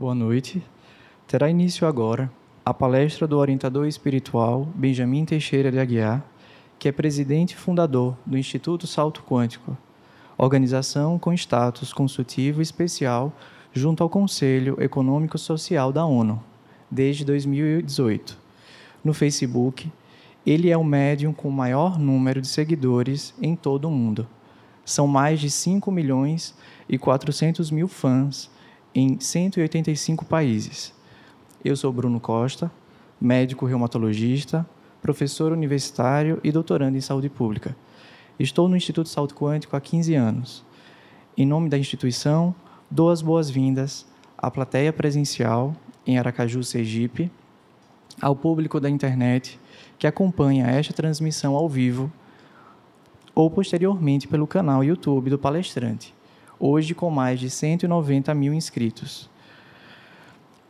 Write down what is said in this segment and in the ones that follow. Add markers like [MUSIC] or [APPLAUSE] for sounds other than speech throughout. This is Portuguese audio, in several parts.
Boa noite. Terá início agora a palestra do orientador espiritual Benjamin Teixeira de Aguiar, que é presidente e fundador do Instituto Salto Quântico, organização com status consultivo especial junto ao Conselho Econômico Social da ONU, desde 2018. No Facebook, ele é o médium com o maior número de seguidores em todo o mundo. São mais de 5 milhões e 400 mil fãs em 185 países. Eu sou Bruno Costa, médico reumatologista, professor universitário e doutorando em saúde pública. Estou no Instituto Salto Quântico há 15 anos. Em nome da instituição, dou as boas-vindas à plateia presencial em Aracaju, Sergipe, ao público da internet que acompanha esta transmissão ao vivo ou posteriormente pelo canal YouTube do palestrante, hoje com mais de 190 mil inscritos.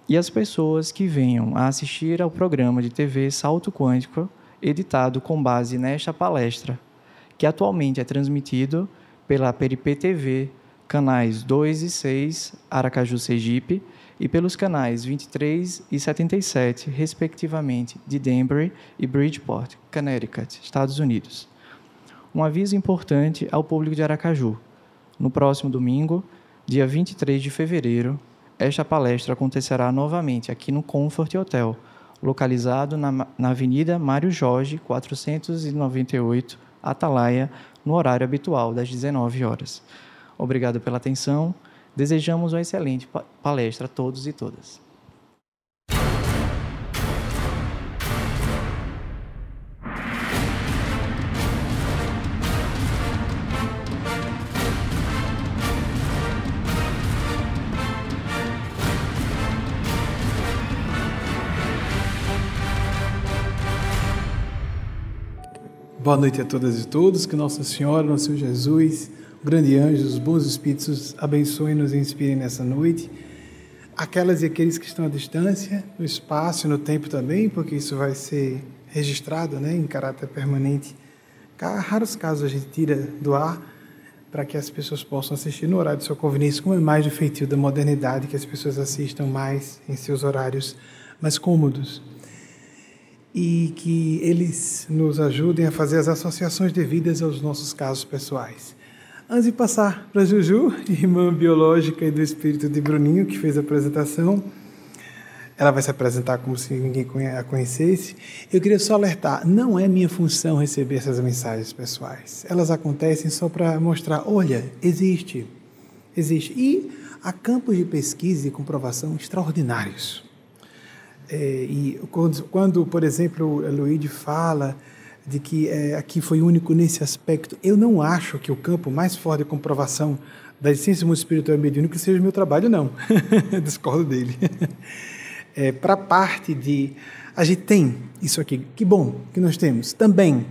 E as pessoas que venham a assistir ao programa de TV Salto Quântico, editado com base nesta palestra, que atualmente é transmitido pela Peripê TV, canais 2 e 6, Aracaju Sergipe, e pelos canais 23 e 77, respectivamente, de Danbury e Bridgeport, Connecticut, Estados Unidos. Um aviso importante ao público de Aracaju. No próximo domingo, dia 23 de fevereiro, esta palestra acontecerá novamente aqui no Comfort Hotel, localizado na, na Avenida Mário Jorge, 498, Atalaia, no horário habitual das 19 horas. Obrigado pela atenção. Desejamos uma excelente palestra a todos e todas. Boa noite a todas e todos, que Nossa Senhora, Nosso Senhor Jesus, o grande anjo, os bons espíritos abençoem e nos inspirem nessa noite. Aquelas e aqueles que estão à distância, no espaço e no tempo também, porque isso vai ser registrado né, em caráter permanente. Raros casos a gente tira do ar para que as pessoas possam assistir no horário de sua conveniência, como é mais do feitio da modernidade, que as pessoas assistam mais em seus horários mais cômodos e que eles nos ajudem a fazer as associações devidas aos nossos casos pessoais. Antes de passar para Juju, [LAUGHS] irmã biológica e do espírito de Bruninho, que fez a apresentação, ela vai se apresentar como se ninguém a conhecesse. Eu queria só alertar: não é minha função receber essas mensagens pessoais. Elas acontecem só para mostrar: olha, existe, existe. E há campos de pesquisa e comprovação extraordinários é, e quando, quando, por exemplo, Luíde fala de que é, aqui foi único nesse aspecto, eu não acho que o campo mais forte de comprovação da essência espiritual e mediúnico seja o meu trabalho, não. [LAUGHS] Discordo dele. É, Para a parte de. A gente tem isso aqui, que bom que nós temos também,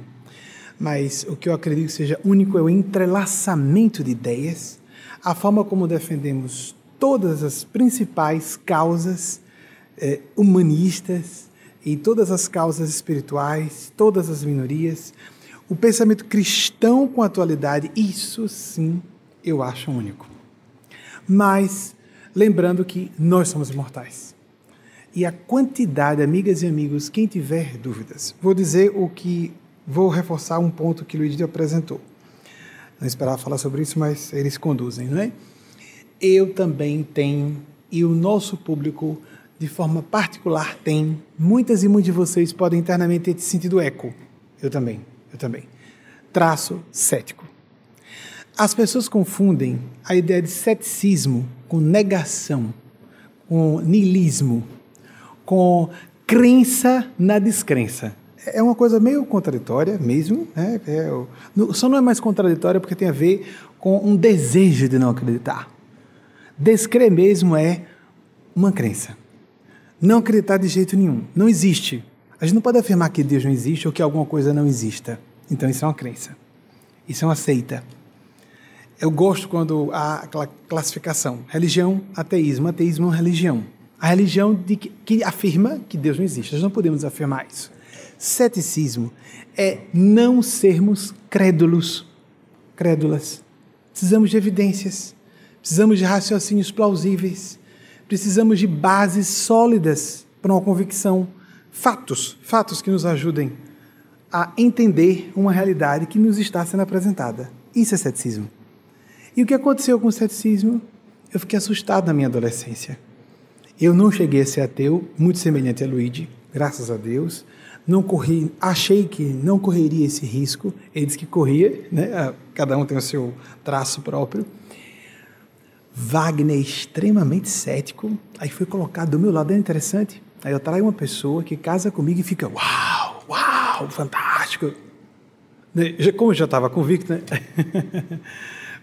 mas o que eu acredito que seja único é o entrelaçamento de ideias, a forma como defendemos todas as principais causas é, humanistas, em todas as causas espirituais, todas as minorias. O pensamento cristão com a atualidade, isso sim eu acho único. Mas lembrando que nós somos imortais. E a quantidade, amigas e amigos, quem tiver dúvidas, vou dizer o que vou reforçar um ponto que o Luiz apresentou. Não esperava falar sobre isso, mas eles conduzem, não é? Eu também tenho e o nosso público de forma particular tem. Muitas e muitos de vocês podem internamente ter sentido eco. Eu também, eu também. Traço cético. As pessoas confundem a ideia de ceticismo com negação, com niilismo, com crença na descrença. É uma coisa meio contraditória mesmo, né? É, só não é mais contraditória porque tem a ver com um desejo de não acreditar. Descrer mesmo é uma crença. Não acreditar de jeito nenhum. Não existe. A gente não pode afirmar que Deus não existe ou que alguma coisa não exista. Então isso é uma crença. Isso é uma seita. Eu gosto quando há aquela classificação: religião, ateísmo. Ateísmo é religião. A religião de que, que afirma que Deus não existe. Nós não podemos afirmar isso. Ceticismo é não sermos crédulos, crédulas. Precisamos de evidências, precisamos de raciocínios plausíveis, precisamos de bases sólidas para uma convicção, fatos, fatos que nos ajudem a entender uma realidade que nos está sendo apresentada. Isso é ceticismo. E o que aconteceu com o ceticismo? Eu fiquei assustado na minha adolescência. Eu não cheguei a ser ateu, muito semelhante a Luigi, graças a Deus. Não corri, achei que não correria esse risco. Ele disse que corria, né? Cada um tem o seu traço próprio. Wagner extremamente cético, aí foi colocado do meu lado, é interessante. Aí eu traio uma pessoa que casa comigo e fica, uau, uau, fantástico. Né, como eu já estava convicto, né? [LAUGHS]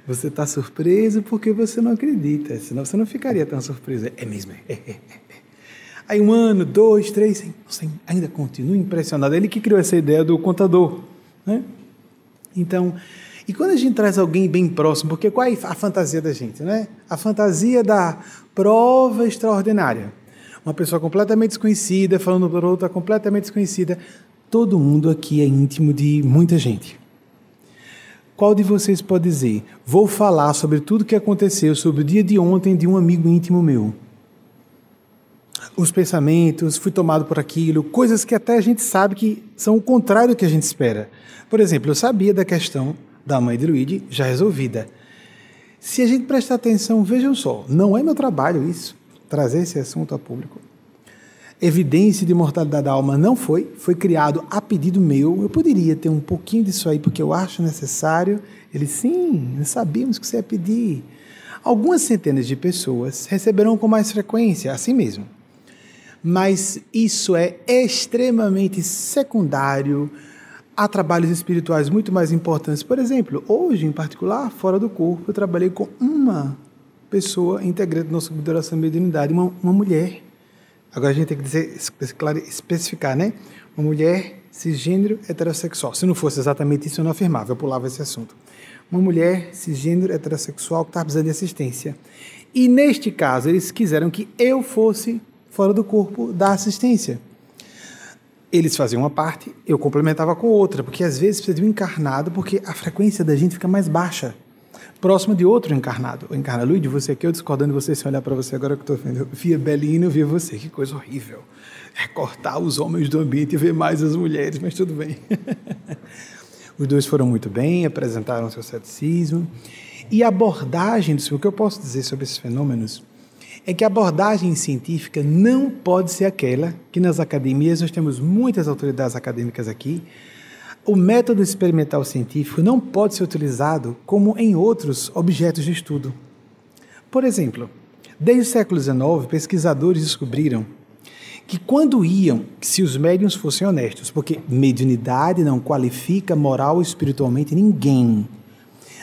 Você está surpreso porque você não acredita, senão você não ficaria tão surpreso. É mesmo, é. [LAUGHS] Aí um ano, dois, três, ainda continua impressionado. Ele que criou essa ideia do contador, né? Então, e quando a gente traz alguém bem próximo, porque qual é a fantasia da gente, né? A fantasia da prova extraordinária. Uma pessoa completamente desconhecida, falando por outra completamente desconhecida. Todo mundo aqui é íntimo de muita gente. Qual de vocês pode dizer? Vou falar sobre tudo o que aconteceu sobre o dia de ontem de um amigo íntimo meu. Os pensamentos, fui tomado por aquilo, coisas que até a gente sabe que são o contrário do que a gente espera. Por exemplo, eu sabia da questão da mãe de Luigi já resolvida. Se a gente prestar atenção, vejam só, não é meu trabalho isso, trazer esse assunto a público. Evidência de mortalidade da alma não foi, foi criado a pedido meu. Eu poderia ter um pouquinho disso aí, porque eu acho necessário. Ele, sim, sabíamos que você ia pedir. Algumas centenas de pessoas receberão com mais frequência, assim mesmo. Mas isso é extremamente secundário há trabalhos espirituais muito mais importantes. Por exemplo, hoje, em particular, fora do corpo, eu trabalhei com uma pessoa integrante da nossa consideração mediunidade, uma, uma mulher. Agora a gente tem que dizer, especificar, né? Uma mulher cisgênero heterossexual. Se não fosse exatamente isso, eu não afirmava, eu pulava esse assunto. Uma mulher cisgênero heterossexual que estava precisando de assistência. E neste caso, eles quiseram que eu fosse fora do corpo da assistência eles faziam uma parte, eu complementava com outra, porque às vezes precisa de um encarnado, porque a frequência da gente fica mais baixa, próxima de outro encarnado. O encarnado, você aqui, eu discordando de você, se olhar para você agora que estou vendo, via Belino, via você, que coisa horrível. É cortar os homens do ambiente e ver mais as mulheres, mas tudo bem. [LAUGHS] os dois foram muito bem, apresentaram seu ceticismo, e a abordagem do o que eu posso dizer sobre esses fenômenos é que a abordagem científica não pode ser aquela que nas academias, nós temos muitas autoridades acadêmicas aqui, o método experimental científico não pode ser utilizado como em outros objetos de estudo. Por exemplo, desde o século XIX, pesquisadores descobriram que quando iam, se os médiums fossem honestos, porque mediunidade não qualifica moral ou espiritualmente ninguém.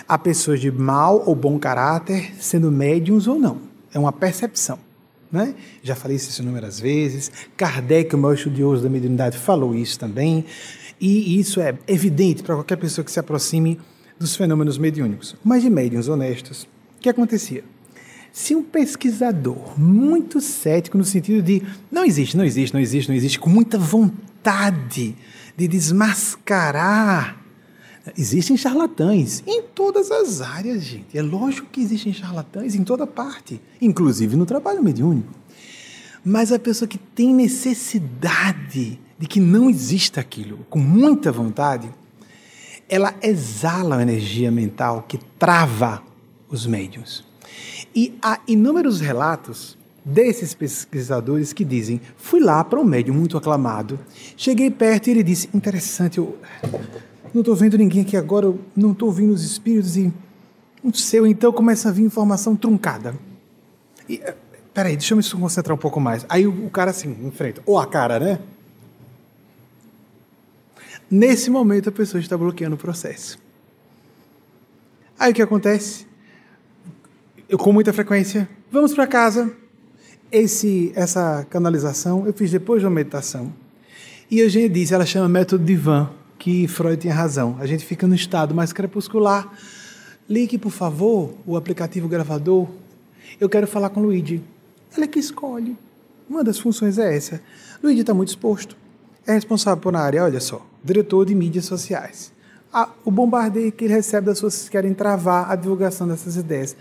Há pessoas de mau ou bom caráter sendo médiums ou não é uma percepção. Né? Já falei isso inúmeras vezes. Kardec, o maior estudioso da mediunidade, falou isso também. E isso é evidente para qualquer pessoa que se aproxime dos fenômenos mediúnicos. Mas de médiums honestos, o que acontecia? Se um pesquisador muito cético, no sentido de não existe, não existe, não existe, não existe, com muita vontade de desmascarar Existem charlatães em todas as áreas, gente. É lógico que existem charlatães em toda parte, inclusive no trabalho mediúnico. Mas a pessoa que tem necessidade de que não exista aquilo, com muita vontade, ela exala a energia mental que trava os médiums. E há inúmeros relatos desses pesquisadores que dizem: fui lá para um médium muito aclamado, cheguei perto e ele disse: interessante, eu não estou vendo ninguém aqui agora, eu não estou ouvindo os espíritos e não sei, então começa a vir informação truncada. E, eh, peraí, deixa eu me concentrar um pouco mais. Aí o, o cara assim, enfrenta, ou a cara, né? Nesse momento a pessoa está bloqueando o processo. Aí o que acontece? Eu com muita frequência, vamos para casa. Esse, essa canalização eu fiz depois de uma meditação. E a gente disse, ela chama método de van que Freud tinha razão. A gente fica no estado mais crepuscular. Ligue, por favor, o aplicativo gravador. Eu quero falar com Luigi. Ela é que escolhe. Uma das funções é essa. Luigi está muito exposto. É responsável por uma área, olha só, diretor de mídias sociais. Ah, o bombardeio que ele recebe das pessoas que querem travar a divulgação dessas ideias.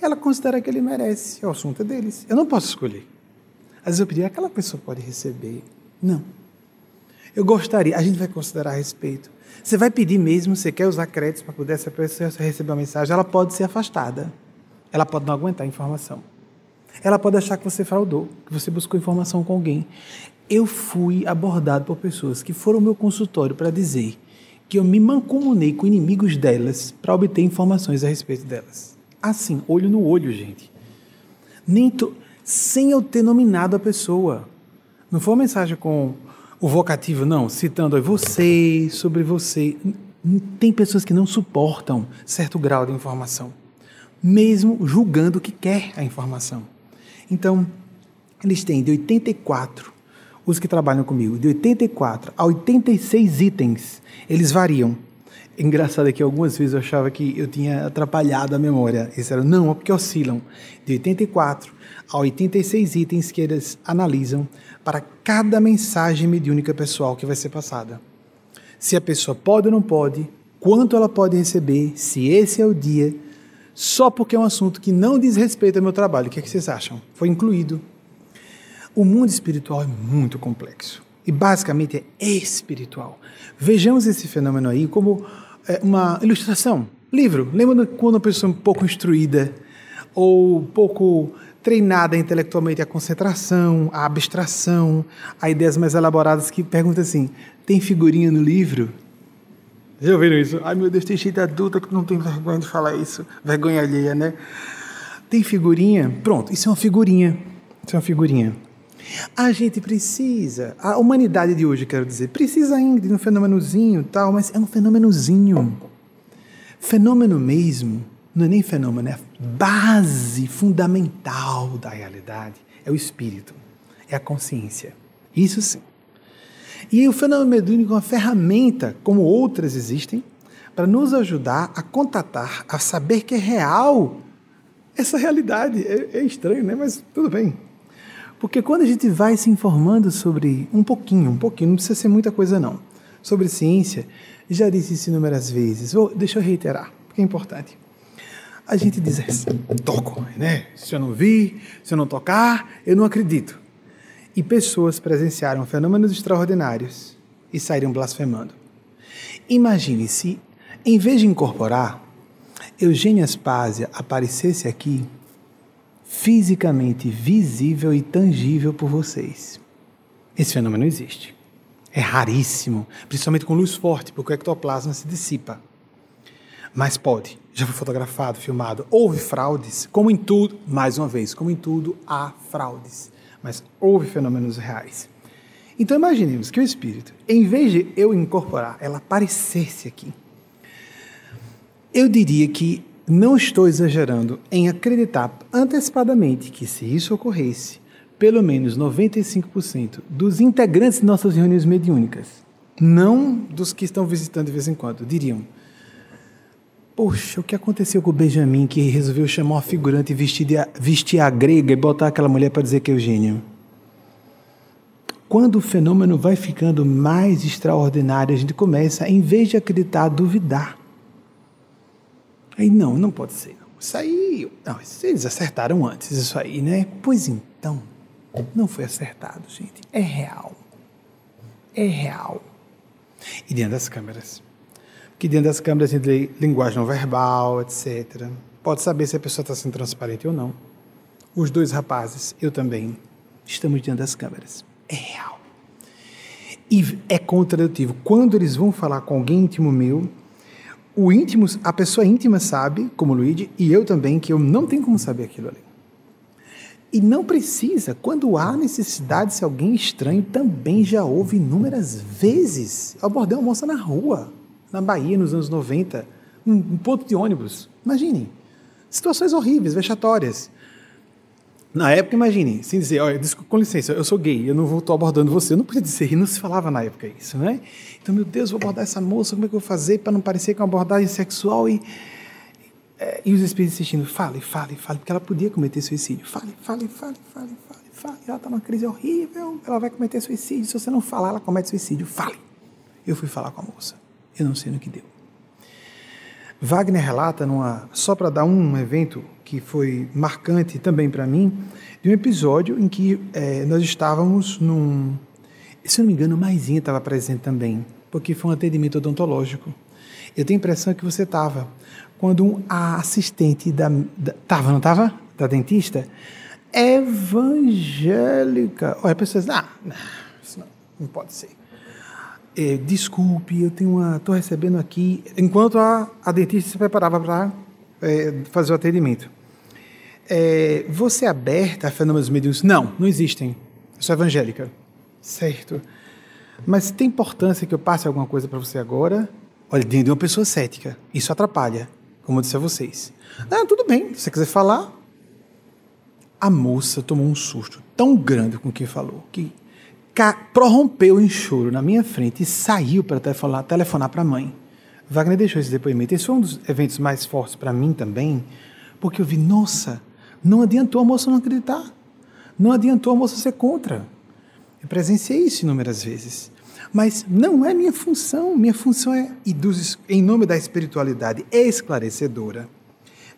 ela considera que ele merece. É o assunto deles. Eu não posso escolher. Às vezes eu pedi, aquela pessoa pode receber. Não. Eu gostaria, a gente vai considerar a respeito. Você vai pedir mesmo, você quer usar créditos para poder essa pessoa receber a mensagem, ela pode ser afastada. Ela pode não aguentar a informação. Ela pode achar que você fraudou, que você buscou informação com alguém. Eu fui abordado por pessoas que foram ao meu consultório para dizer que eu me mancomunei com inimigos delas para obter informações a respeito delas. Assim, olho no olho, gente. Nem to... Sem eu ter nominado a pessoa. Não foi uma mensagem com o vocativo, não, citando você, sobre você. Tem pessoas que não suportam certo grau de informação, mesmo julgando que quer a informação. Então, eles têm de 84, os que trabalham comigo, de 84 a 86 itens, eles variam. Engraçado é que algumas vezes eu achava que eu tinha atrapalhado a memória. Eles eram, não, é porque oscilam de 84 a 86 itens que eles analisam para cada mensagem mediúnica pessoal que vai ser passada. Se a pessoa pode ou não pode, quanto ela pode receber, se esse é o dia, só porque é um assunto que não diz respeito ao meu trabalho. O que, é que vocês acham? Foi incluído. O mundo espiritual é muito complexo e basicamente é espiritual. Vejamos esse fenômeno aí como uma ilustração. Livro. Lembra quando uma pessoa é pouco instruída ou pouco treinada intelectualmente a concentração, a abstração, a ideias mais elaboradas que pergunta assim: tem figurinha no livro? Já ouviram isso? Ai meu Deus, tem gente adulta que não tem vergonha de falar isso. Vergonha alheia, né? Tem figurinha? Pronto, isso é uma figurinha. Isso é uma figurinha. A gente precisa, a humanidade de hoje, quero dizer, precisa ainda de um fenômenozinho tal, mas é um fenômenozinho. Fenômeno mesmo não é nem fenômeno, é a base fundamental da realidade. É o espírito, é a consciência. Isso sim. E o fenômeno mediúnico é uma ferramenta, como outras existem, para nos ajudar a contatar, a saber que é real essa realidade. É, é estranho, né? Mas tudo bem. Porque quando a gente vai se informando sobre um pouquinho, um pouquinho, não precisa ser muita coisa não, sobre ciência, já disse isso inúmeras vezes, Vou, deixa eu reiterar, porque é importante a gente diz assim, toco, né? Se eu não vi, se eu não tocar, eu não acredito. E pessoas presenciaram fenômenos extraordinários e saíram blasfemando. Imagine se, em vez de incorporar, Eugênia Aspásia aparecesse aqui, fisicamente visível e tangível por vocês. Esse fenômeno existe. É raríssimo, principalmente com luz forte, porque o ectoplasma se dissipa. Mas pode já foi fotografado, filmado. Houve fraudes, como em tudo, mais uma vez, como em tudo, há fraudes. Mas houve fenômenos reais. Então imaginemos que o espírito, em vez de eu incorporar, ela aparecesse aqui. Eu diria que não estou exagerando em acreditar antecipadamente que se isso ocorresse, pelo menos 95% dos integrantes de nossas reuniões mediúnicas, não dos que estão visitando de vez em quando, diriam: Poxa, o que aconteceu com o Benjamin que resolveu chamar uma figurante vestir, a, vestir a grega e botar aquela mulher para dizer que é Eugênio? Quando o fenômeno vai ficando mais extraordinário, a gente começa, em vez de acreditar, a duvidar. Aí não, não pode ser. Isso aí. Não, eles acertaram antes, isso aí, né? Pois então, não foi acertado, gente. É real. É real. E dentro das câmeras que dentro das câmeras lê linguagem não verbal, etc. Pode saber se a pessoa está sendo transparente ou não. Os dois rapazes, eu também, estamos diante das câmeras. É real. E é contradutivo. Quando eles vão falar com alguém íntimo meu, o íntimo, a pessoa íntima sabe, como Luigi, e eu também, que eu não tenho como saber aquilo ali. E não precisa, quando há necessidade, se alguém estranho também já houve inúmeras vezes. Eu abordei uma moça na rua na Bahia nos anos 90, um, um ponto de ônibus. Imaginem. Situações horríveis, vexatórias. Na época, imagine, sem dizer, olha, com licença, eu sou gay, eu não vou estou abordando você. Eu não podia dizer, não se falava na época isso, né? Então, meu Deus, vou abordar essa moça, como é que eu vou fazer para não parecer com uma abordagem sexual e, é, e os espíritos insistindo, fale, fale, fale, porque ela podia cometer suicídio. Fale, fale, fale, fale, fale, fale. Ela está numa crise horrível, ela vai cometer suicídio. Se você não falar, ela comete suicídio. Fale. Eu fui falar com a moça. Eu não sei no que deu. Wagner relata, numa, só para dar um evento que foi marcante também para mim, de um episódio em que é, nós estávamos num. Se não me engano, o estava presente também, porque foi um atendimento odontológico. Eu tenho a impressão que você estava. Quando a assistente da. Estava, não estava? Da dentista? Evangélica. Olha, pessoas. Ah, não, isso não, não pode ser. É, desculpe, eu tenho uma. Estou recebendo aqui. Enquanto a, a dentista se preparava para é, fazer o atendimento. É, você é aberta a fenômenos mediúnicos? Não, não existem. Eu sou evangélica. Certo. Mas tem importância que eu passe alguma coisa para você agora? Olha, de uma pessoa cética. Isso atrapalha, como eu disse a vocês. Não, tudo bem. Se você quiser falar. A moça tomou um susto tão grande com o que falou que prorrompeu em choro na minha frente e saiu para telefonar para a mãe. Wagner deixou esse depoimento. Esse foi um dos eventos mais fortes para mim também, porque eu vi, nossa, não adiantou a moça não acreditar. Não adiantou a moça ser contra. Eu presenciei isso inúmeras vezes. Mas não é minha função. Minha função é, em nome da espiritualidade esclarecedora,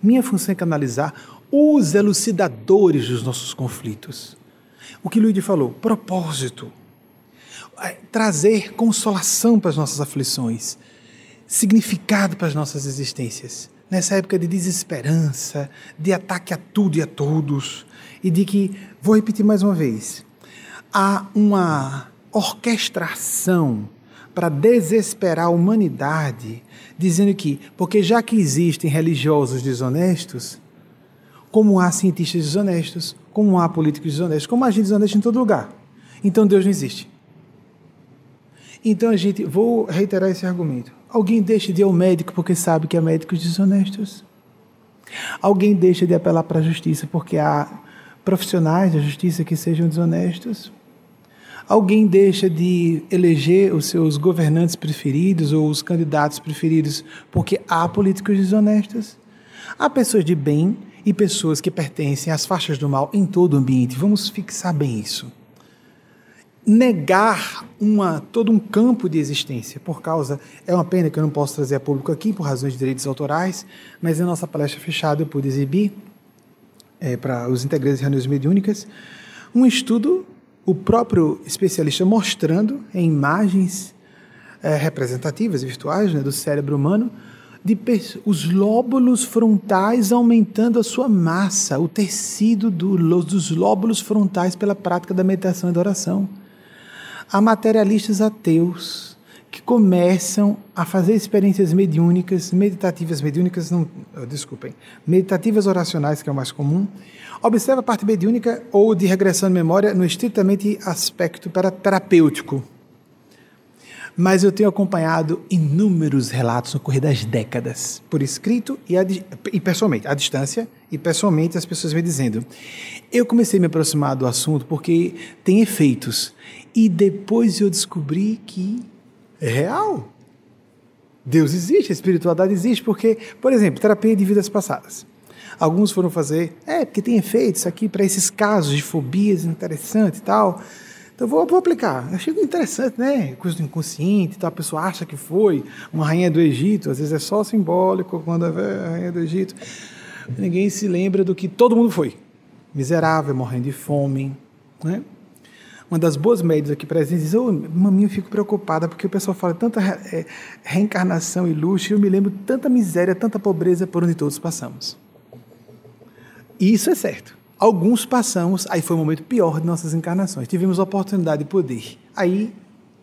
minha função é canalizar os elucidadores dos nossos conflitos. O que Luigi falou, propósito. É trazer consolação para as nossas aflições, significado para as nossas existências. Nessa época de desesperança, de ataque a tudo e a todos, e de que, vou repetir mais uma vez, há uma orquestração para desesperar a humanidade, dizendo que, porque já que existem religiosos desonestos, como há cientistas desonestos, como há políticos desonestos, como há gente desonesta em todo lugar. Então Deus não existe. Então a gente, vou reiterar esse argumento. Alguém deixa de ir ao médico porque sabe que há médicos desonestos. Alguém deixa de apelar para a justiça porque há profissionais da justiça que sejam desonestos. Alguém deixa de eleger os seus governantes preferidos ou os candidatos preferidos porque há políticos desonestos. Há pessoas de bem e pessoas que pertencem às faixas do mal em todo o ambiente. Vamos fixar bem isso. Negar uma, todo um campo de existência por causa. É uma pena que eu não posso trazer a público aqui por razões de direitos autorais, mas em nossa palestra fechada eu pude exibir é, para os integrantes de reuniões mediúnicas um estudo, o próprio especialista mostrando em imagens é, representativas virtuais né, do cérebro humano de os lóbulos frontais aumentando a sua massa, o tecido do, dos lóbulos frontais pela prática da meditação e da oração. Há materialistas ateus que começam a fazer experiências mediúnicas, meditativas mediúnicas, não, oh, desculpem, meditativas oracionais, que é o mais comum. Observa a parte mediúnica ou de regressão de memória no estritamente aspecto para terapêutico mas eu tenho acompanhado inúmeros relatos no correr das décadas, por escrito e, e, pessoalmente, à distância, e pessoalmente as pessoas me dizendo. Eu comecei a me aproximar do assunto porque tem efeitos, e depois eu descobri que é real. Deus existe, a espiritualidade existe, porque, por exemplo, terapia de vidas passadas. Alguns foram fazer, é, porque tem efeitos aqui para esses casos de fobias interessantes e tal. Então vou, vou aplicar. Achei interessante, né? Do inconsciente, tá? a pessoa acha que foi uma rainha do Egito, às vezes é só simbólico quando é rainha do Egito. Ninguém se lembra do que todo mundo foi. Miserável, morrendo de fome, né? Uma das boas médias aqui presentes diz: oh, maminha, eu fico preocupada porque o pessoal fala tanta é, reencarnação e luxo, e eu me lembro tanta miséria, tanta pobreza por onde todos passamos. E isso é certo. Alguns passamos, aí foi o momento pior de nossas encarnações. Tivemos a oportunidade de poder. Aí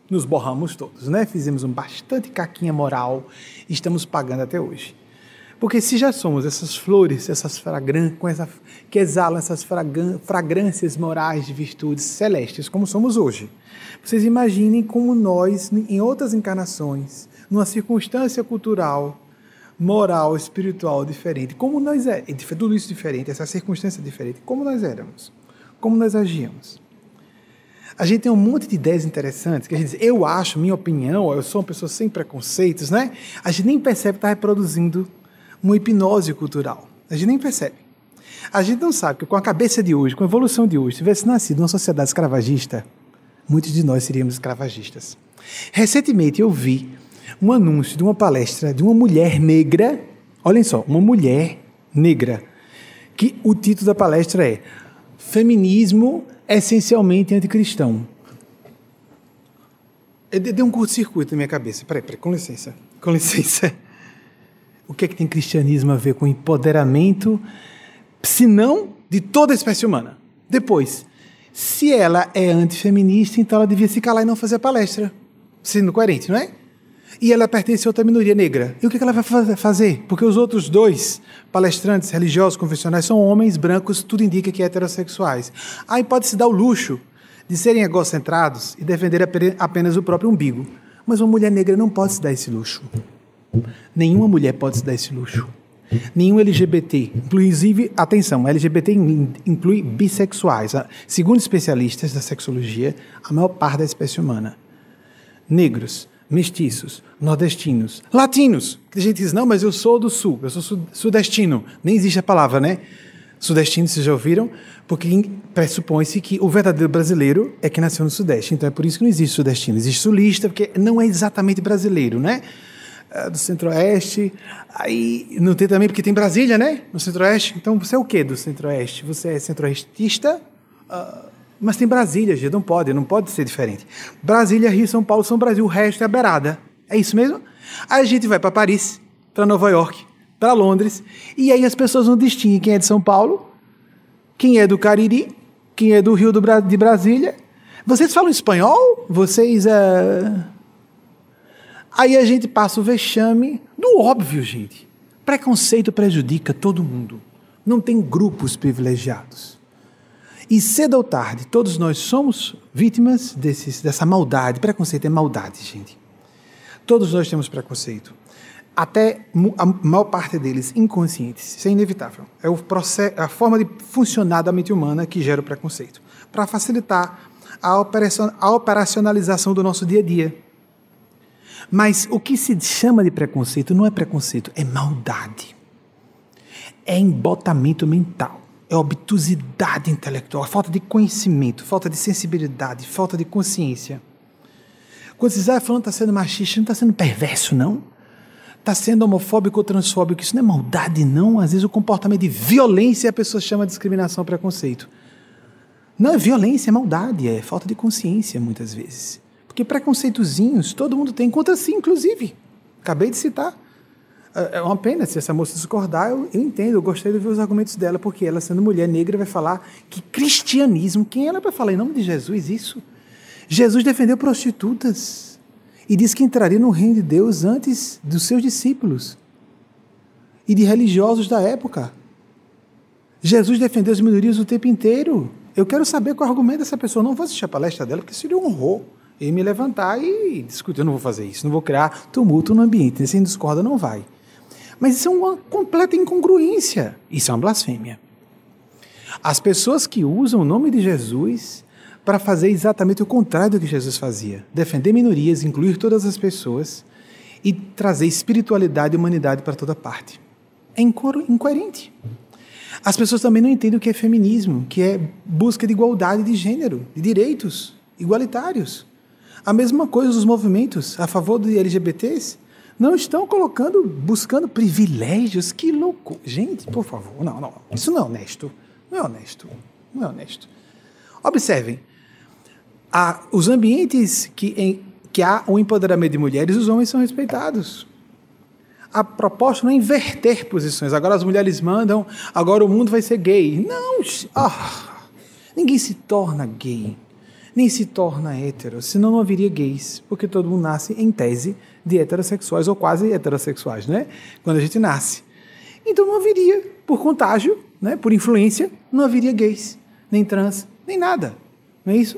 nos borramos todos, né? Fizemos um bastante caquinha moral e estamos pagando até hoje. Porque se já somos essas flores, essas fragrâncias, essa, que exalam essas fragrâncias morais de virtudes celestes, como somos hoje, vocês imaginem como nós, em outras encarnações, numa circunstância cultural, moral, espiritual diferente, como nós é, tudo isso diferente, essa circunstância diferente, como nós éramos, como nós agíamos. A gente tem um monte de ideias interessantes que a gente diz, eu acho, minha opinião, eu sou uma pessoa sem preconceitos, né? A gente nem percebe que está reproduzindo uma hipnose cultural. A gente nem percebe. A gente não sabe que com a cabeça de hoje, com a evolução de hoje, se tivesse nascido numa sociedade escravagista, muitos de nós seríamos escravagistas. Recentemente eu vi um anúncio de uma palestra de uma mulher negra, olhem só, uma mulher negra, que o título da palestra é Feminismo essencialmente anticristão. Deu um curto-circuito na minha cabeça. Peraí, peraí, com licença. Com licença. O que é que tem cristianismo a ver com empoderamento, se não de toda a espécie humana? Depois, se ela é antifeminista, então ela devia se calar e não fazer a palestra. Sendo coerente, não é? E ela pertence a outra minoria negra. E o que ela vai fazer? Porque os outros dois palestrantes religiosos convencionais são homens brancos, tudo indica que heterossexuais. Aí pode-se dar o luxo de serem egocentrados e defender apenas o próprio umbigo. Mas uma mulher negra não pode se dar esse luxo. Nenhuma mulher pode se dar esse luxo. Nenhum LGBT, inclusive, atenção, LGBT inclui bissexuais. Segundo especialistas da sexologia, a maior parte da espécie humana. Negros, mestiços, nordestinos, latinos. A gente diz, não, mas eu sou do sul, eu sou sudestino. Nem existe a palavra, né? Sudestino, vocês já ouviram? Porque pressupõe-se que o verdadeiro brasileiro é que nasceu no Sudeste. Então é por isso que não existe sudestino. Existe sulista, porque não é exatamente brasileiro, né? É do Centro-Oeste. Aí não tem também, porque tem Brasília, né? No Centro-Oeste. Então você é o quê do Centro-Oeste? Você é centro-oestista? Uh, mas tem Brasília, gente, não pode, não pode ser diferente. Brasília, Rio, São Paulo, São Brasil, o resto é a beirada. É isso mesmo? Aí a gente vai para Paris, para Nova York, para Londres, e aí as pessoas não distinguem quem é de São Paulo, quem é do Cariri, quem é do Rio do Bra de Brasília. Vocês falam espanhol? Vocês. Uh... Aí a gente passa o vexame do óbvio, gente. Preconceito prejudica todo mundo. Não tem grupos privilegiados. E cedo ou tarde, todos nós somos vítimas desses, dessa maldade. Preconceito é maldade, gente. Todos nós temos preconceito. Até a maior parte deles inconscientes. Isso é inevitável. É o processo, a forma de funcionar da mente humana que gera o preconceito. Para facilitar a, a operacionalização do nosso dia a dia. Mas o que se chama de preconceito não é preconceito, é maldade. É embotamento mental é obtusidade intelectual, falta de conhecimento, falta de sensibilidade, falta de consciência. Quando vocês ah, falando está sendo machista, não está sendo perverso, não. Está sendo homofóbico ou transfóbico. Isso não é maldade, não. Às vezes o comportamento de violência a pessoa chama de discriminação, preconceito. Não é violência, é maldade, é falta de consciência, muitas vezes. Porque preconceitozinhos todo mundo tem, contra si, inclusive. Acabei de citar. É, é uma pena se essa moça discordar, eu, eu, entendo, eu gostei de ver os argumentos dela, porque ela, sendo mulher negra, vai falar que cristianismo, quem ela vai falar em nome de Jesus isso? Jesus defendeu prostitutas e disse que entraria no reino de Deus antes dos seus discípulos e de religiosos da época. Jesus defendeu as minorias o tempo inteiro. Eu quero saber qual é o argumento dessa pessoa. Não vou assistir a palestra dela, porque seria um horror e me levantar e discutir. Eu não vou fazer isso, não vou criar tumulto no ambiente. Se discorda, não vai. Mas isso é uma completa incongruência. Isso é uma blasfêmia. As pessoas que usam o nome de Jesus para fazer exatamente o contrário do que Jesus fazia: defender minorias, incluir todas as pessoas e trazer espiritualidade e humanidade para toda parte. É incoerente. As pessoas também não entendem o que é feminismo, que é busca de igualdade de gênero, de direitos igualitários. A mesma coisa os movimentos a favor de LGBTs não estão colocando, buscando privilégios. Que louco. Gente, por favor, não, não. Isso não é honesto. Não é honesto. Não é honesto. Observem. Os ambientes que, em, que há o empoderamento de mulheres, os homens são respeitados. A proposta não é inverter posições. Agora as mulheres mandam, agora o mundo vai ser gay. Não, oh, ninguém se torna gay, nem se torna hétero, senão não haveria gays, porque todo mundo nasce, em tese, de heterossexuais ou quase heterossexuais, né? Quando a gente nasce. Então não haveria, por contágio, né, por influência, não haveria gays, nem trans, nem nada. Não é isso?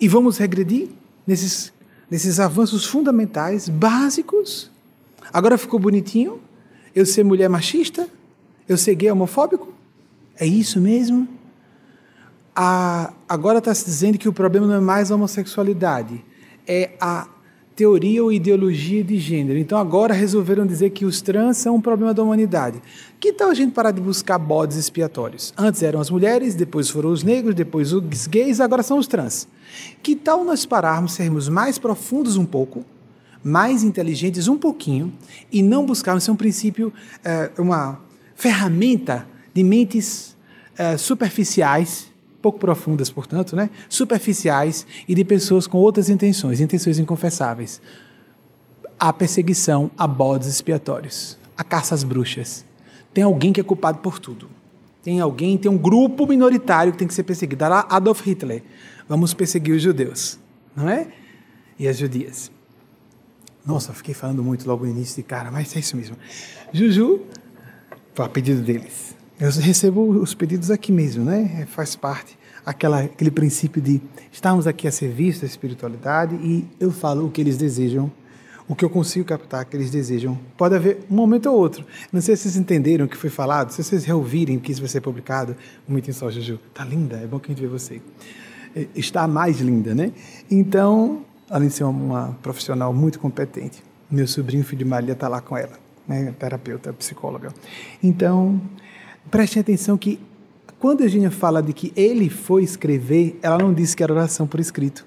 E vamos regredir nesses, nesses avanços fundamentais, básicos. Agora ficou bonitinho eu ser mulher machista? Eu ser gay homofóbico? É isso mesmo? A, agora está se dizendo que o problema não é mais a homossexualidade, é a teoria ou ideologia de gênero. Então agora resolveram dizer que os trans são um problema da humanidade. Que tal a gente parar de buscar bodes expiatórios? Antes eram as mulheres, depois foram os negros, depois os gays, agora são os trans. Que tal nós pararmos, sermos mais profundos um pouco, mais inteligentes um pouquinho, e não buscarmos ser um princípio, é, uma ferramenta de mentes uh, superficiais, pouco profundas, portanto, né? superficiais e de pessoas com outras intenções, intenções inconfessáveis. A perseguição a bodes expiatórios, a caça às bruxas. Tem alguém que é culpado por tudo. Tem alguém, tem um grupo minoritário que tem que ser perseguido. Adolf Hitler. Vamos perseguir os judeus, não é? E as judias. Nossa, fiquei falando muito logo no início de cara, mas é isso mesmo. Juju, foi a pedido deles. Eu recebo os pedidos aqui mesmo, né? É, faz parte aquela, aquele princípio de estarmos aqui a serviço da espiritualidade e eu falo o que eles desejam, o que eu consigo captar que eles desejam. Pode haver um momento ou outro. Não sei se vocês entenderam o que foi falado, se vocês reouvirem que isso vai ser publicado. Um item só, Juju. Tá linda, é bom que a gente vê você. É, está mais linda, né? Então, além de ser uma, profissional muito competente. Meu sobrinho, filho de Maria, está lá com ela, né? terapeuta, psicóloga. Então, preste atenção que quando a Eugênia fala de que ele foi escrever, ela não disse que era oração por escrito.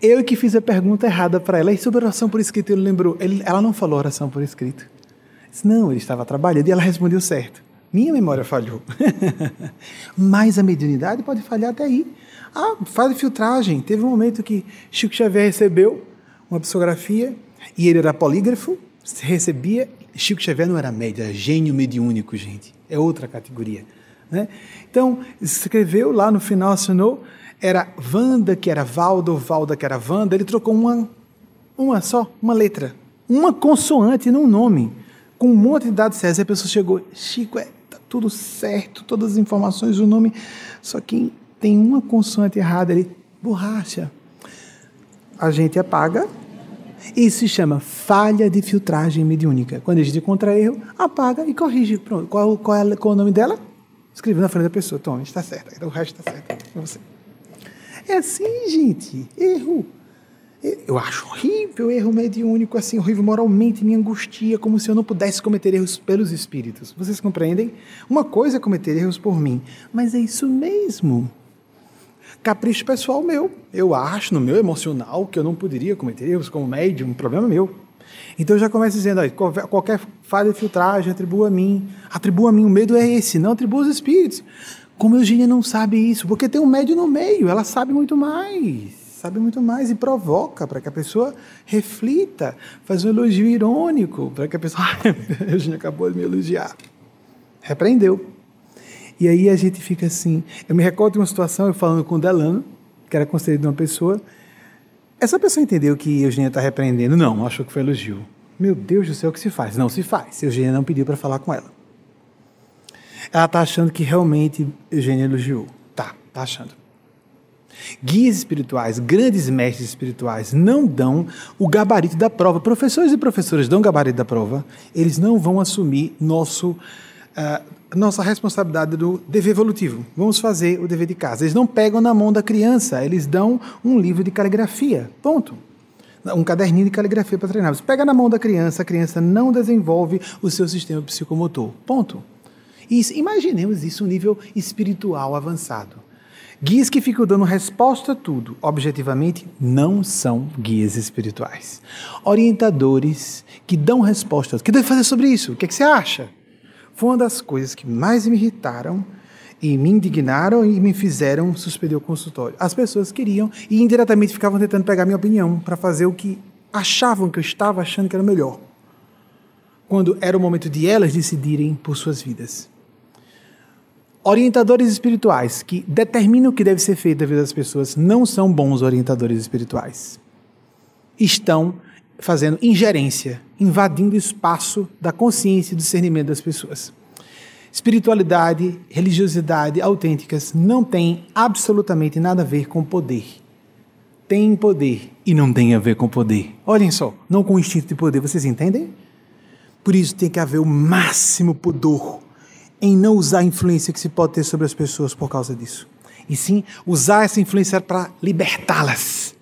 Eu que fiz a pergunta errada para ela. E sobre oração por escrito, ele lembrou. Ele, ela não falou oração por escrito. Disse, não, ele estava trabalhando e ela respondeu certo. Minha memória falhou. [LAUGHS] Mas a mediunidade pode falhar até aí. Ah, faz filtragem. Teve um momento que Chico Xavier recebeu uma psicografia e ele era polígrafo, recebia. Chico Xavier não era médio, era gênio mediúnico, gente. É outra categoria. Né? Então, escreveu lá no final, assinou, era Wanda que era Valdo, Valda que era Wanda. Ele trocou uma, uma só, uma letra, uma consoante num nome, com um monte de dados certos. A pessoa chegou, Chico, é, tá tudo certo, todas as informações, o nome. Só que tem uma consoante errada ali, borracha. A gente apaga. Isso se chama falha de filtragem mediúnica. Quando a gente encontra erro, apaga e corrige. Pronto. Qual, qual, é, qual é o nome dela? Escreve na frente da pessoa. Toma, está certo. Então o resto está certo. É você. É assim, gente. Erro. Eu acho horrível erro mediúnico, assim, horrível moralmente, me angustia, como se eu não pudesse cometer erros pelos espíritos. Vocês compreendem? Uma coisa é cometer erros por mim, mas é isso mesmo capricho pessoal meu. Eu acho, no meu emocional, que eu não poderia cometer erros como médium, um problema meu. Então eu já começo dizendo, ó, qualquer falha de filtragem, atribua a mim. Atribua a mim, o medo é esse, não atribua os espíritos. Como Eugênia não sabe isso? Porque tem um médium no meio, ela sabe muito mais. Sabe muito mais e provoca para que a pessoa reflita, faz um elogio irônico, para que a pessoa. [LAUGHS] Eugênia acabou de me elogiar. Repreendeu. E aí a gente fica assim. Eu me recordo de uma situação, eu falando com o Delano, que era conselheiro de uma pessoa. Essa pessoa entendeu que Eugênia está repreendendo? Não, achou que foi elogio. Meu Deus do céu, o que se faz? Não se faz. Eugênia não pediu para falar com ela. Ela está achando que realmente Eugênia elogiou. Tá, tá achando. Guias espirituais, grandes mestres espirituais, não dão o gabarito da prova. Professores e professoras dão o gabarito da prova, eles não vão assumir nosso, uh, nossa responsabilidade do dever evolutivo. Vamos fazer o dever de casa. Eles não pegam na mão da criança, eles dão um livro de caligrafia. Ponto. Um caderninho de caligrafia para treinar. Você pega na mão da criança, a criança não desenvolve o seu sistema psicomotor. Ponto. Isso, imaginemos isso um nível espiritual avançado. Guias que ficam dando resposta a tudo, objetivamente, não são guias espirituais. Orientadores que dão respostas. O que deve fazer sobre isso? O que, é que você acha? Foi uma das coisas que mais me irritaram e me indignaram e me fizeram suspender o consultório. As pessoas queriam e indiretamente ficavam tentando pegar minha opinião para fazer o que achavam que eu estava achando que era melhor. Quando era o momento de elas decidirem por suas vidas. Orientadores espirituais que determinam o que deve ser feito da vida das pessoas não são bons orientadores espirituais. Estão fazendo ingerência, invadindo o espaço da consciência e discernimento das pessoas. Espiritualidade, religiosidade autênticas não têm absolutamente nada a ver com poder. Tem poder e não tem a ver com poder. Olhem só, não com o instinto de poder, vocês entendem? Por isso tem que haver o máximo pudor em não usar a influência que se pode ter sobre as pessoas por causa disso. E sim usar essa influência para libertá-las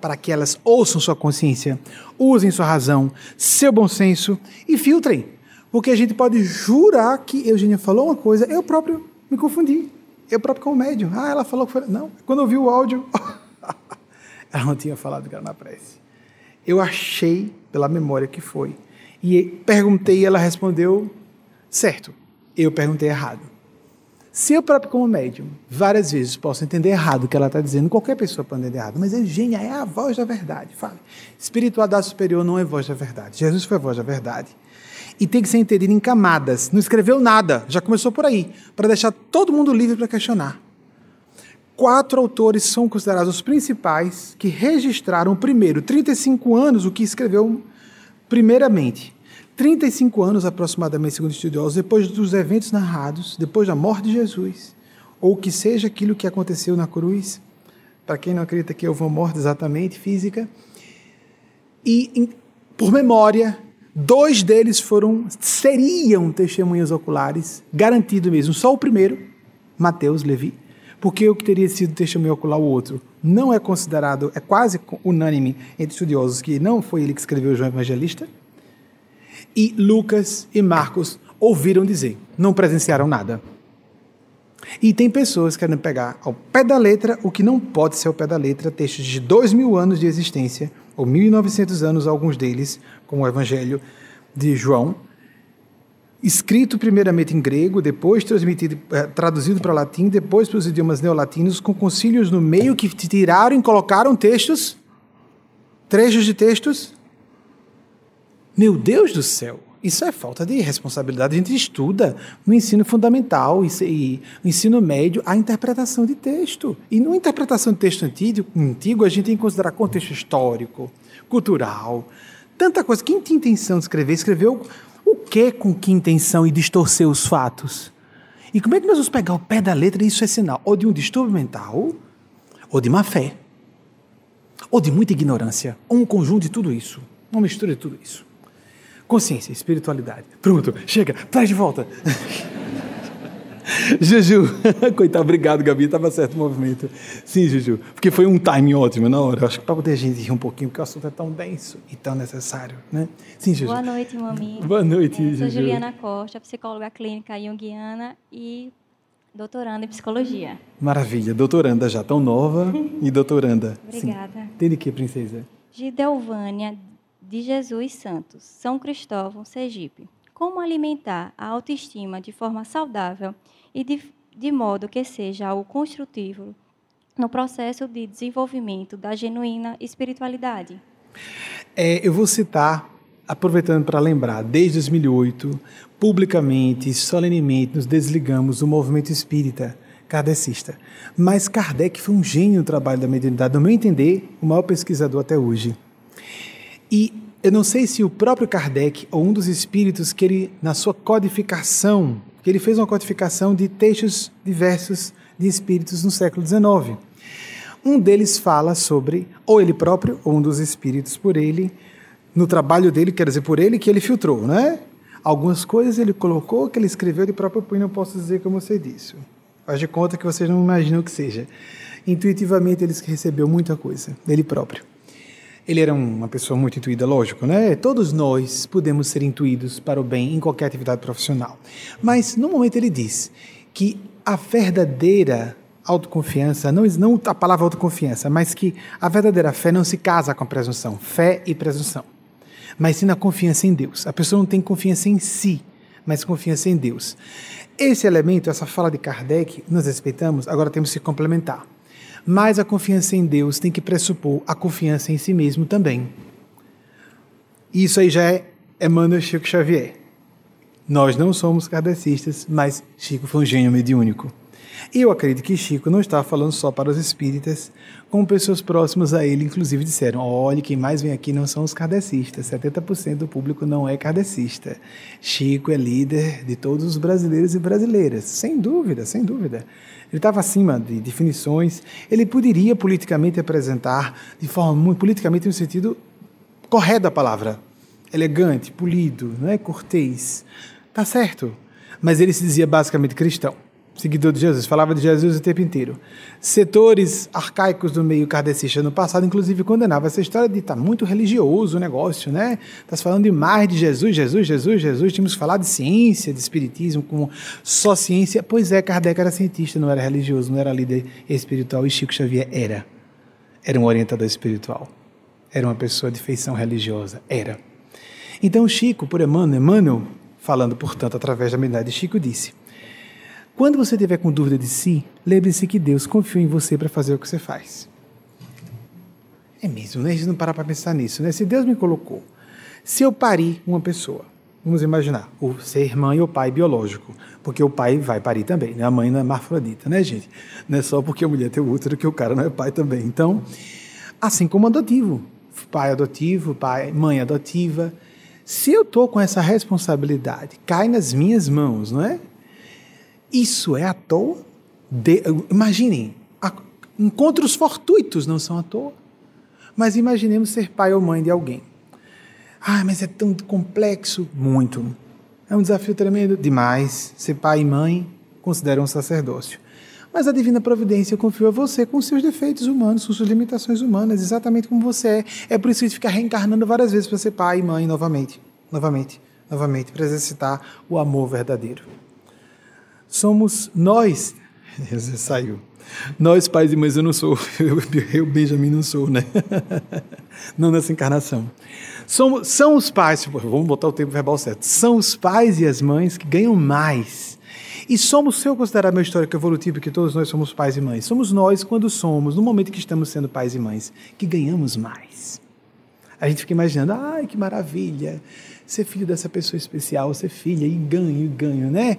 para, que elas ouçam sua consciência, usem sua razão, seu bom senso e filtrem. Porque a gente pode jurar que Eugênia falou uma coisa, eu próprio me confundi. Eu próprio como médium. Ah, ela falou que foi. Não, quando eu vi o áudio, [LAUGHS] ela não tinha falado que era na prece. Eu achei, pela memória que foi. E perguntei e ela respondeu certo. eu perguntei errado. Se eu próprio, como médium, várias vezes posso entender errado o que ela está dizendo, qualquer pessoa pode entender errado, mas Eugênia é a voz da verdade. Fale. Espiritualidade superior não é voz da verdade. Jesus foi a voz da verdade. E tem que ser entendido em camadas. Não escreveu nada, já começou por aí, para deixar todo mundo livre para questionar. Quatro autores são considerados os principais que registraram, primeiro, 35 anos, o que escreveu primeiramente. 35 anos aproximadamente, segundo estudiosos, depois dos eventos narrados, depois da morte de Jesus, ou que seja aquilo que aconteceu na cruz, para quem não acredita que houve uma morte exatamente física, e em, por memória, dois deles foram seriam testemunhas oculares, garantido mesmo. Só o primeiro, Mateus, Levi, porque o que teria sido testemunho ocular o outro não é considerado, é quase unânime entre estudiosos que não foi ele que escreveu João Evangelista e Lucas e Marcos ouviram dizer, não presenciaram nada. E tem pessoas querendo pegar ao pé da letra o que não pode ser ao pé da letra, textos de dois mil anos de existência, ou 1.900 anos, alguns deles, como o Evangelho de João, escrito primeiramente em grego, depois transmitido, eh, traduzido para latim, depois para os idiomas neolatinos, com concílios no meio que tiraram e colocaram textos, trechos de textos meu Deus do céu! Isso é falta de responsabilidade. A gente estuda no ensino fundamental e no ensino médio a interpretação de texto. E na interpretação de texto antigo, antigo, a gente tem que considerar contexto histórico, cultural, tanta coisa. Quem tinha intenção de escrever, escreveu o que com que intenção e distorcer os fatos? E como é que nós vamos pegar o pé da letra e isso é sinal ou de um distúrbio mental, ou de má fé, ou de muita ignorância, ou um conjunto de tudo isso, uma mistura de tudo isso. Consciência, espiritualidade. Pronto, chega, traz de volta. [LAUGHS] Juju, [LAUGHS] coitado, obrigado, Gabi, estava certo o movimento. Sim, Juju, porque foi um timing ótimo na hora. Acho que para poder a gente rir um pouquinho, porque o assunto é tão denso e tão necessário, né? Sim, Juju. Boa noite, mami. Boa noite, é, Juju. Sou Juliana Costa, psicóloga clínica junguiana e doutoranda em psicologia. Maravilha, doutoranda já, tão nova e doutoranda. Obrigada. Sim. Tem de que, princesa? Gidelvânia de Jesus Santos, São Cristóvão, Sergipe. Como alimentar a autoestima de forma saudável e de, de modo que seja algo construtivo no processo de desenvolvimento da genuína espiritualidade? É, eu vou citar, aproveitando para lembrar, desde 2008, publicamente, solenemente, nos desligamos do movimento espírita kardecista. Mas Kardec foi um gênio no trabalho da mediunidade, no meu entender, o maior pesquisador até hoje. E eu não sei se o próprio Kardec ou um dos espíritos que ele, na sua codificação, que ele fez uma codificação de textos diversos de espíritos no século XIX. Um deles fala sobre, ou ele próprio, ou um dos espíritos por ele, no trabalho dele, quer dizer, por ele que ele filtrou, né? Algumas coisas ele colocou, que ele escreveu de próprio punho, não posso dizer como eu sei disso. Faz de conta que vocês não imaginam que seja. Intuitivamente ele recebeu muita coisa dele próprio. Ele era uma pessoa muito intuída, lógico, né? Todos nós podemos ser intuídos para o bem em qualquer atividade profissional. Mas, no momento, ele diz que a verdadeira autoconfiança, não, não a palavra autoconfiança, mas que a verdadeira fé não se casa com a presunção, fé e presunção, mas sim na confiança em Deus. A pessoa não tem confiança em si, mas confiança em Deus. Esse elemento, essa fala de Kardec, nós respeitamos, agora temos que complementar. Mas a confiança em Deus tem que pressupor a confiança em si mesmo também. Isso aí já é Emmanuel Chico Xavier. Nós não somos kardecistas, mas Chico foi um gênio mediúnico. E eu acredito que Chico não estava falando só para os espíritas, como pessoas próximas a ele, inclusive, disseram: olhe, quem mais vem aqui não são os kardecistas, 70% do público não é kardecista. Chico é líder de todos os brasileiros e brasileiras, sem dúvida, sem dúvida. Ele estava acima de definições. Ele poderia politicamente apresentar de forma muito politicamente no sentido correto da palavra, elegante, polido, não é cortês. Tá certo. Mas ele se dizia basicamente cristão seguidor de Jesus, falava de Jesus o tempo inteiro. Setores arcaicos do meio kardecista no passado, inclusive, condenava essa história de estar tá muito religioso o negócio, né? Está falando demais de Jesus, Jesus, Jesus, Jesus. Tínhamos que falar de ciência, de espiritismo, como só ciência. Pois é, Kardec era cientista, não era religioso, não era líder espiritual, e Chico Xavier era. Era um orientador espiritual. Era uma pessoa de feição religiosa. Era. Então, Chico, por Emmanuel, Emmanuel falando, portanto, através da medalha de Chico, disse: Quando você tiver com dúvida de si, lembre-se que Deus confiou em você para fazer o que você faz. É mesmo, né? A gente não parar para pensar nisso, né? Se Deus me colocou, se eu parir uma pessoa, vamos imaginar, o ser mãe ou pai biológico, porque o pai vai parir também, né? A mãe não é marfrodita, né, gente? Não é só porque a mulher tem o útero que o cara não é pai também. Então, assim como adotivo, pai adotivo, pai, mãe adotiva, se eu estou com essa responsabilidade, cai nas minhas mãos, não é? Isso é à toa? De, imaginem, encontros fortuitos não são à toa. Mas imaginemos ser pai ou mãe de alguém. Ah, mas é tão complexo. Muito. É um desafio tremendo. Demais. Ser pai e mãe consideram um sacerdócio. Mas a divina providência confiou a você com seus defeitos humanos, com suas limitações humanas, exatamente como você é. É por isso que a gente fica reencarnando várias vezes para ser pai e mãe novamente, novamente, novamente, para exercitar o amor verdadeiro. Somos nós. [LAUGHS] Você saiu. Nós, pais e mães, eu não sou. [LAUGHS] Eu, eu Benjamin, não sou, né? [LAUGHS] Não nessa encarnação. Somos, são os pais, vamos botar o tempo verbal certo. São os pais e as mães que ganham mais e somos, se eu considerar meu histórico evolutivo, que todos nós somos pais e mães, somos nós quando somos, no momento que estamos sendo pais e mães, que ganhamos mais. A gente fica imaginando, ai que maravilha, ser filho dessa pessoa especial, ser filha e ganho, e ganho, né?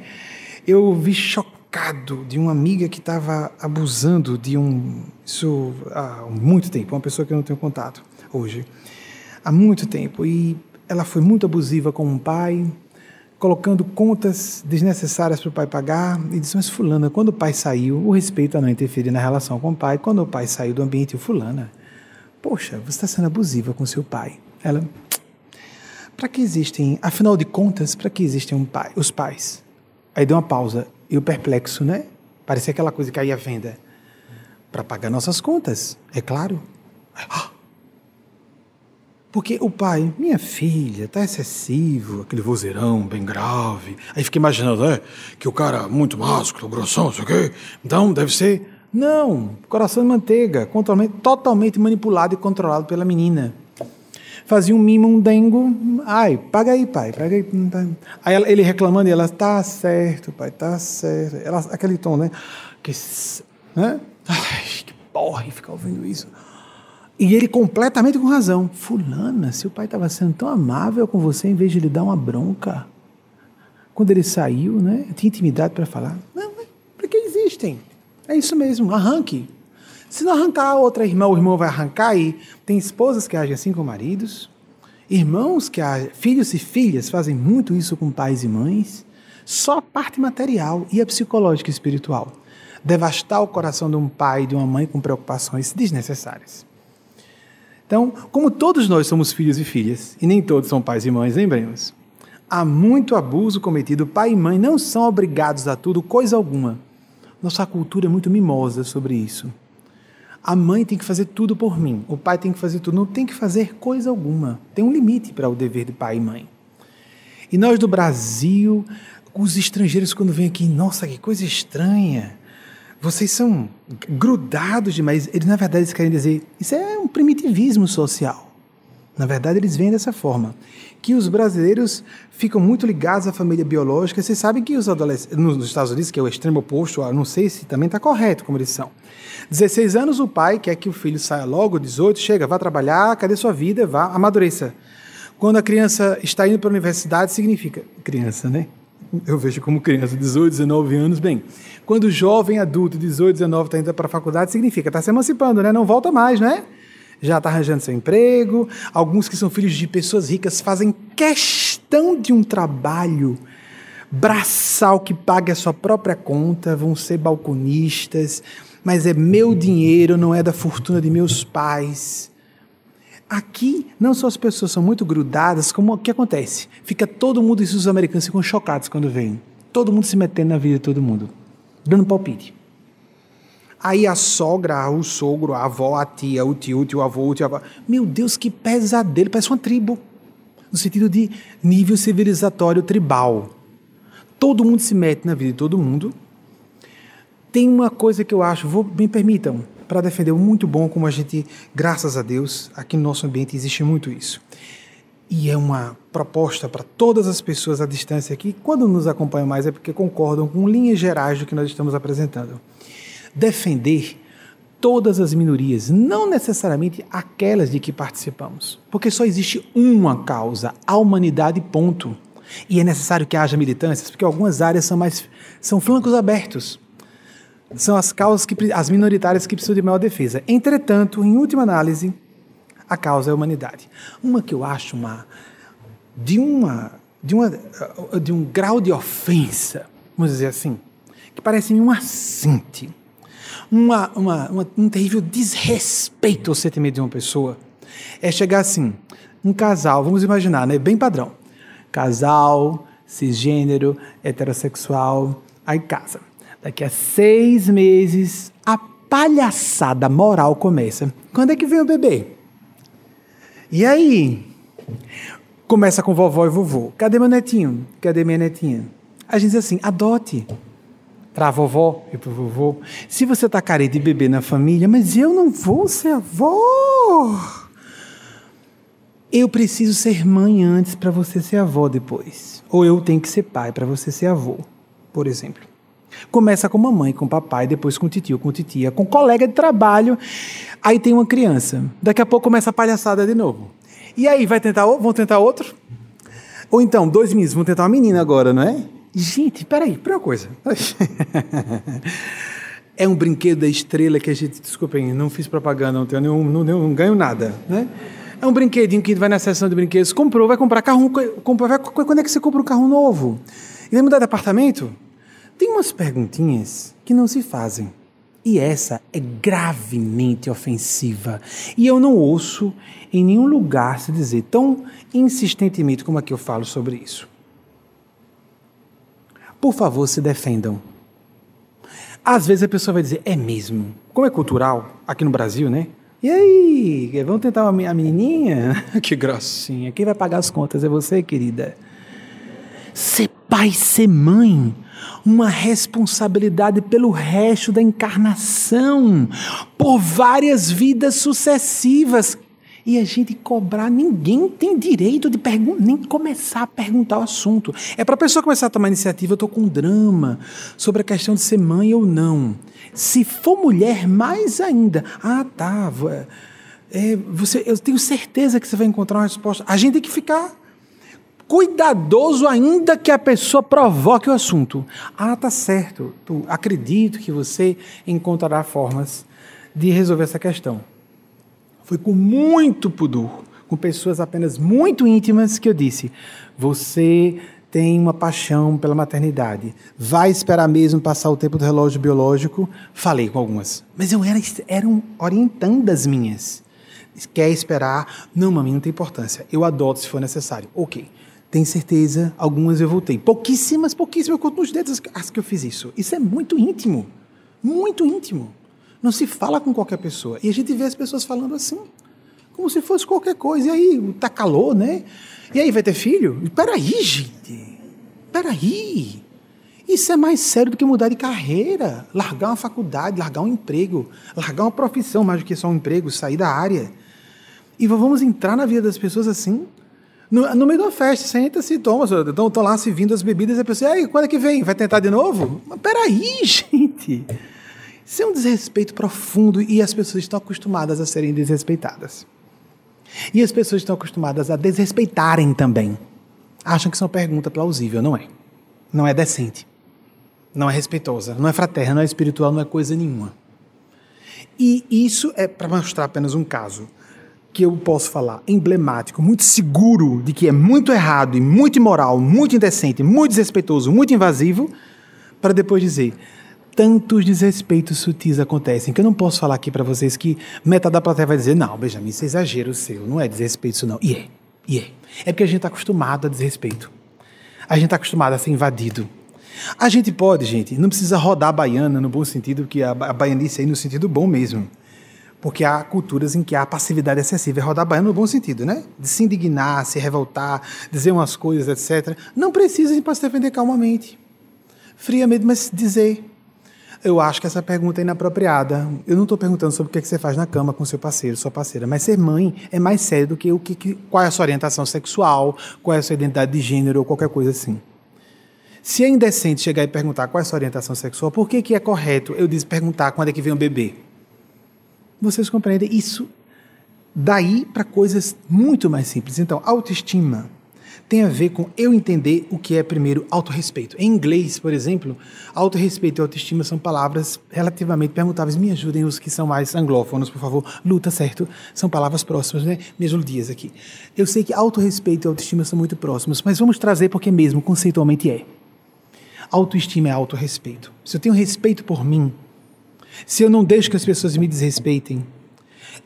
Eu vi chocado de uma amiga que estava abusando de um. Isso há muito tempo, uma pessoa que eu não tenho contato hoje. Há muito tempo. E ela foi muito abusiva com um pai, colocando contas desnecessárias para o pai pagar, e disse, mas fulana, quando o pai saiu, o respeito a não interferir na relação com o pai, quando o pai saiu do ambiente, o fulana, poxa, você está sendo abusiva com seu pai. Ela, para que existem, afinal de contas, para que existem um pai, os pais? Aí deu uma pausa, e o perplexo, né? Parecia aquela coisa que aí a venda. Para pagar nossas contas, é claro. [GASPS] Porque o pai, minha filha, tá excessivo, aquele vozeirão bem grave. Aí fica imaginando, né? Que o cara muito másculo, grossão, sei o quê. Então deve ser. Não, coração de manteiga, totalmente manipulado e controlado pela menina. Fazia um mimo, um dengo. Ai, paga aí, pai, paga aí. Aí ele reclamando e ela, tá certo, pai, tá certo. Ela, aquele tom, né? Que, né? Ai, que porra, ficar ouvindo isso. E ele completamente com razão. Fulana, seu pai estava sendo tão amável com você em vez de lhe dar uma bronca. Quando ele saiu, né? Tinha intimidade para falar. Não, para que existem? É isso mesmo, arranque. Se não arrancar a outra irmã, o irmão vai arrancar e tem esposas que agem assim com maridos, irmãos que agem, filhos e filhas fazem muito isso com pais e mães. Só a parte material e a psicológica e espiritual. Devastar o coração de um pai e de uma mãe com preocupações desnecessárias. Então, como todos nós somos filhos e filhas, e nem todos são pais e mães, lembremos. Há muito abuso cometido, pai e mãe não são obrigados a tudo, coisa alguma. Nossa cultura é muito mimosa sobre isso. A mãe tem que fazer tudo por mim, o pai tem que fazer tudo, não tem que fazer coisa alguma. Tem um limite para o dever de pai e mãe. E nós do Brasil, os estrangeiros quando vêm aqui, nossa, que coisa estranha vocês são grudados demais. Eles, na verdade, eles querem dizer, isso é um primitivismo social. Na verdade, eles vêm dessa forma. Que os brasileiros ficam muito ligados à família biológica. Vocês sabem que os adolescentes, nos Estados Unidos, que é o extremo oposto, não sei se também está correto como eles são. 16 anos, o pai quer que o filho saia logo, 18, chega, vá trabalhar, cadê sua vida? Vá, amadureça. Quando a criança está indo para a universidade, significa. Criança, né? Eu vejo como criança, 18, 19 anos, bem. Quando jovem adulto, 18, 19, está indo para a faculdade, significa está se emancipando, né? Não volta mais, né? Já está arranjando seu emprego. Alguns que são filhos de pessoas ricas fazem questão de um trabalho braçal que pague a sua própria conta, vão ser balconistas, mas é meu dinheiro, não é da fortuna de meus pais. Aqui, não só as pessoas são muito grudadas, como o que acontece? Fica todo mundo, e os americanos ficam chocados quando vêm. Todo mundo se metendo na vida de todo mundo dando palpite. Aí a sogra, o sogro, a avó, a tia, o tio, o tio avô, o tio avô. Meu Deus, que pesadelo, parece uma tribo. No sentido de nível civilizatório tribal. Todo mundo se mete na vida de todo mundo. Tem uma coisa que eu acho, vou, me permitam, para defender muito bom como a gente, graças a Deus, aqui no nosso ambiente existe muito isso. e é uma proposta para todas as pessoas à distância aqui, quando nos acompanham mais é porque concordam com linhas gerais do que nós estamos apresentando. Defender todas as minorias, não necessariamente aquelas de que participamos, porque só existe uma causa, a humanidade, ponto. E é necessário que haja militâncias, porque algumas áreas são mais são flancos abertos. São as causas que as minoritárias que precisam de maior defesa. Entretanto, em última análise, a causa é a humanidade. Uma que eu acho uma de uma de uma de um grau de ofensa, vamos dizer assim, que parece um assinte, uma, uma, uma, um terrível desrespeito ao sentimento de uma pessoa, é chegar assim, um casal, vamos imaginar, né, bem padrão, casal, cisgênero, heterossexual, aí casa. Daqui a seis meses, a palhaçada moral começa. Quando é que vem o bebê? E aí? Começa com vovó e vovô. Cadê meu netinho? Cadê minha netinha? A gente diz assim: adote. Para a vovó e para o vovô. Se você está carente de bebê na família, mas eu não vou ser avó. Eu preciso ser mãe antes para você ser avó depois. Ou eu tenho que ser pai para você ser avô, por exemplo. Começa com mamãe, com papai, depois com titio, com titia, com colega de trabalho. Aí tem uma criança. Daqui a pouco começa a palhaçada de novo. E aí, vai tentar, vão tentar outro? Ou então, dois meninos, vão tentar uma menina agora, não é? Gente, peraí, pera uma coisa. [LAUGHS] é um brinquedo da estrela que a gente, desculpem, não fiz propaganda, não, tenho nenhum, não, não ganho nada, né? É um brinquedinho que vai na seção de brinquedos, comprou, vai comprar carro, comprou, vai, quando é que você compra um carro novo? E vai mudar de apartamento? Tem umas perguntinhas que não se fazem. E essa é gravemente ofensiva. E eu não ouço em nenhum lugar se dizer tão insistentemente como aqui eu falo sobre isso. Por favor, se defendam. Às vezes a pessoa vai dizer, é mesmo. Como é cultural, aqui no Brasil, né? E aí, vamos tentar a menininha? [LAUGHS] que gracinha. Quem vai pagar as contas é você, querida. Ser pai, ser mãe uma responsabilidade pelo resto da encarnação, por várias vidas sucessivas. E a gente cobrar, ninguém tem direito de nem começar a perguntar o assunto. É para a pessoa começar a tomar iniciativa, eu estou com um drama sobre a questão de ser mãe ou não. Se for mulher, mais ainda. Ah, tá. É, você, eu tenho certeza que você vai encontrar uma resposta. A gente tem que ficar cuidadoso ainda que a pessoa provoque o assunto. Ah, tá certo. Tu, acredito que você encontrará formas de resolver essa questão. Foi com muito pudor, com pessoas apenas muito íntimas que eu disse: você tem uma paixão pela maternidade. Vai esperar mesmo passar o tempo do relógio biológico? Falei com algumas. Mas eu era, eram orientandas minhas. Quer esperar? Não, mami, não tem importância. Eu adoto se for necessário. Ok. Tem certeza, algumas eu voltei. Pouquíssimas, pouquíssimas, eu conto nos dedos as que eu fiz isso. Isso é muito íntimo. Muito íntimo. Não se fala com qualquer pessoa. E a gente vê as pessoas falando assim, como se fosse qualquer coisa. E aí, tá calor, né? E aí, vai ter filho? Peraí, gente. Peraí. Isso é mais sério do que mudar de carreira, largar uma faculdade, largar um emprego, largar uma profissão mais do que só um emprego, sair da área. E vamos entrar na vida das pessoas assim? No, no meio da festa, senta-se, toma, estão lá se vindo as bebidas e a pessoa, aí, quando é que vem? Vai tentar de novo? Mas peraí, [LAUGHS] gente! Isso é um desrespeito profundo e as pessoas estão acostumadas a serem desrespeitadas. E as pessoas estão acostumadas a desrespeitarem também. Acham que isso é uma pergunta plausível, não é? Não é decente. Não é respeitosa, não é fraterna, não é espiritual, não é coisa nenhuma. E isso é para mostrar apenas um caso que eu posso falar emblemático, muito seguro de que é muito errado e muito imoral, muito indecente, muito desrespeitoso, muito invasivo, para depois dizer tantos desrespeitos sutis acontecem que eu não posso falar aqui para vocês que metade da plateia vai dizer não, Benjamin, isso é exagero seu, não é desrespeito isso não. E é, e é. É porque a gente está acostumado a desrespeito. A gente está acostumado a ser invadido. A gente pode, gente, não precisa rodar a baiana no bom sentido, que a, a baianice aí no sentido bom mesmo porque há culturas em que há passividade excessiva. É rodar baiano no bom sentido, né? De se indignar, se revoltar, dizer umas coisas, etc. Não precisa para se defender calmamente. Friamente, mas dizer. Eu acho que essa pergunta é inapropriada. Eu não estou perguntando sobre o que, é que você faz na cama com seu parceiro, sua parceira, mas ser mãe é mais sério do que o que, que qual é a sua orientação sexual, qual é a sua identidade de gênero ou qualquer coisa assim. Se é indecente chegar e perguntar qual é a sua orientação sexual, por que, que é correto eu disse perguntar quando é que vem um bebê? Vocês compreendem? Isso daí para coisas muito mais simples. Então, autoestima tem a ver com eu entender o que é primeiro autorrespeito. Em inglês, por exemplo, autorrespeito e autoestima são palavras relativamente perguntáveis. Me ajudem os que são mais anglófonos, por favor. Luta, certo? São palavras próximas, né? Me ajudias aqui. Eu sei que autorrespeito e autoestima são muito próximos, mas vamos trazer porque mesmo conceitualmente é. Autoestima é autorrespeito. Se eu tenho respeito por mim, se eu não deixo que as pessoas me desrespeitem,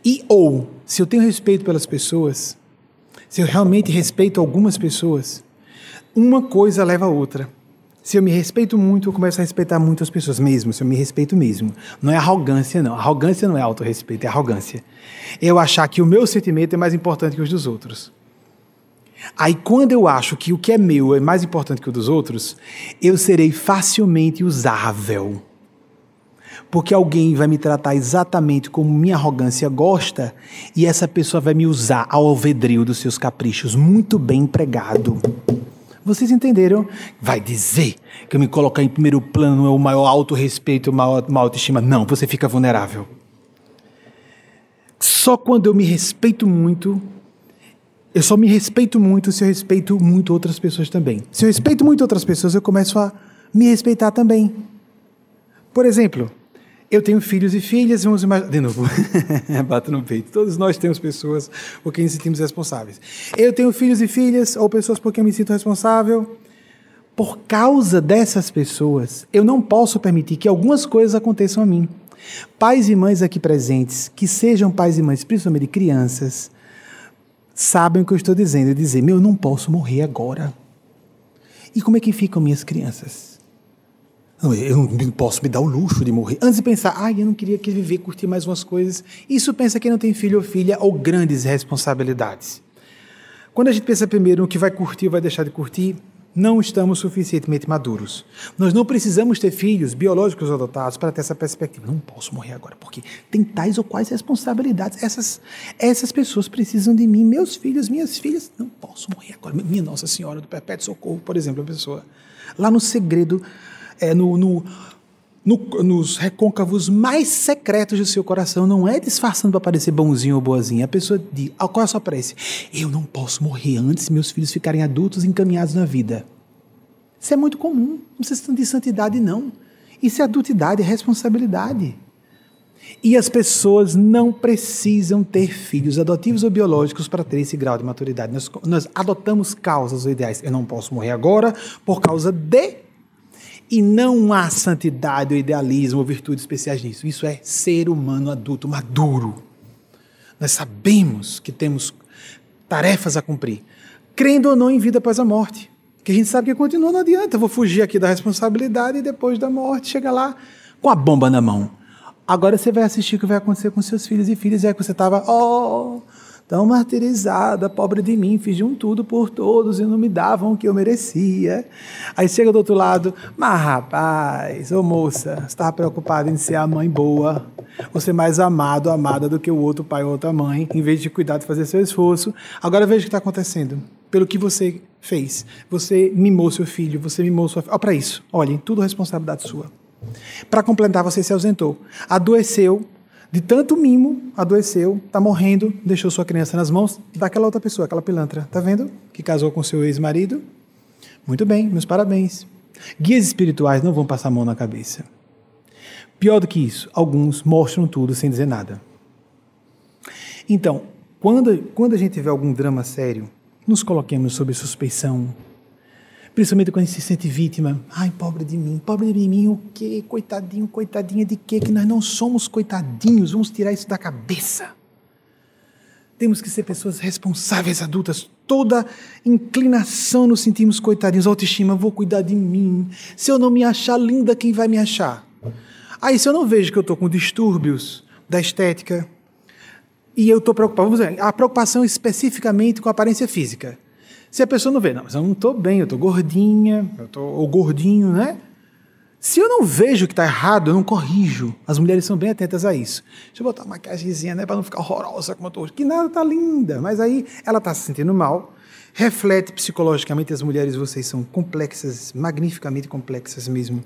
e ou se eu tenho respeito pelas pessoas, se eu realmente respeito algumas pessoas, uma coisa leva a outra. Se eu me respeito muito, eu começo a respeitar muitas pessoas mesmo, se eu me respeito mesmo. Não é arrogância, não. Arrogância não é autorrespeito, é arrogância. Eu achar que o meu sentimento é mais importante que os dos outros. Aí, quando eu acho que o que é meu é mais importante que o dos outros, eu serei facilmente usável porque alguém vai me tratar exatamente como minha arrogância gosta e essa pessoa vai me usar ao alvedrio dos seus caprichos. Muito bem empregado. Vocês entenderam? Vai dizer que eu me colocar em primeiro plano é o maior autorrespeito, a maior, maior autoestima. Não, você fica vulnerável. Só quando eu me respeito muito, eu só me respeito muito se eu respeito muito outras pessoas também. Se eu respeito muito outras pessoas, eu começo a me respeitar também. Por exemplo, eu tenho filhos e filhas, vamos imaginar. De novo, [LAUGHS] bato no peito. Todos nós temos pessoas por quem nos sentimos responsáveis. Eu tenho filhos e filhas, ou pessoas por quem eu me sinto responsável. Por causa dessas pessoas, eu não posso permitir que algumas coisas aconteçam a mim. Pais e mães aqui presentes, que sejam pais e mães, principalmente de crianças, sabem o que eu estou dizendo. Eu dizer, meu, eu não posso morrer agora. E como é que ficam minhas crianças? Eu não posso me dar o luxo de morrer. Antes de pensar, ai, eu não queria que viver, curtir mais umas coisas. Isso pensa quem não tem filho ou filha ou grandes responsabilidades. Quando a gente pensa primeiro no que vai curtir ou vai deixar de curtir, não estamos suficientemente maduros. Nós não precisamos ter filhos biológicos ou adotados para ter essa perspectiva. Não posso morrer agora, porque tem tais ou quais responsabilidades. Essas, essas pessoas precisam de mim, meus filhos, minhas filhas. Não posso morrer agora. Minha Nossa Senhora do Perpétuo Socorro, por exemplo, a pessoa. Lá no segredo é, no, no, no, nos recôncavos mais secretos do seu coração, não é disfarçando para parecer bonzinho ou boazinha. A pessoa diz: qual é a sua prece? Eu não posso morrer antes meus filhos ficarem adultos encaminhados na vida. Isso é muito comum. Não precisa de santidade, não. Isso é adultidade, é responsabilidade. E as pessoas não precisam ter filhos adotivos ou biológicos para ter esse grau de maturidade. Nós, nós adotamos causas ou ideais. Eu não posso morrer agora por causa de e não há santidade ou idealismo ou virtudes especiais nisso. Isso é ser humano adulto maduro. Nós sabemos que temos tarefas a cumprir, crendo ou não em vida após a morte. Que a gente sabe que continua, não adianta. Eu vou fugir aqui da responsabilidade e depois da morte chega lá com a bomba na mão. Agora você vai assistir o que vai acontecer com seus filhos e filhas, e é que você estava, oh, tão martirizada, pobre de mim, um tudo por todos e não me davam o que eu merecia. Aí chega do outro lado, mas rapaz, ô moça, você estava preocupada em ser a mãe boa, ou ser mais amado, amada do que o outro pai ou outra mãe, em vez de cuidar de fazer seu esforço. Agora veja o que está acontecendo. Pelo que você fez. Você mimou seu filho, você mimou sua filha. Olha para isso. Olhem, tudo responsabilidade sua. Para completar, você se ausentou. Adoeceu, de tanto mimo, adoeceu, está morrendo, deixou sua criança nas mãos daquela outra pessoa, aquela pilantra. Tá vendo? Que casou com seu ex-marido. Muito bem, meus parabéns. Guias espirituais não vão passar a mão na cabeça. Pior do que isso, alguns mostram tudo sem dizer nada. Então, quando, quando a gente vê algum drama sério, nos coloquemos sob suspeição, Principalmente quando se sente vítima. Ai, pobre de mim, pobre de mim, o quê? Coitadinho, coitadinha de quê? Que nós não somos coitadinhos, vamos tirar isso da cabeça. Temos que ser pessoas responsáveis, adultas. Toda inclinação nos sentimos coitadinhos, autoestima, vou cuidar de mim. Se eu não me achar linda, quem vai me achar? Aí, se eu não vejo que eu estou com distúrbios da estética, e eu estou preocupado, vamos dizer, a preocupação especificamente com a aparência física. Se a pessoa não vê, não, mas eu não estou bem, eu estou gordinha, eu estou ou gordinho, né? Se eu não vejo que está errado, eu não corrijo. As mulheres são bem atentas a isso. Deixa eu botar uma maquiagemzinha, né, para não ficar horrorosa como eu tô. Que nada, tá linda. Mas aí ela está se sentindo mal, reflete psicologicamente as mulheres, vocês são complexas, magnificamente complexas mesmo.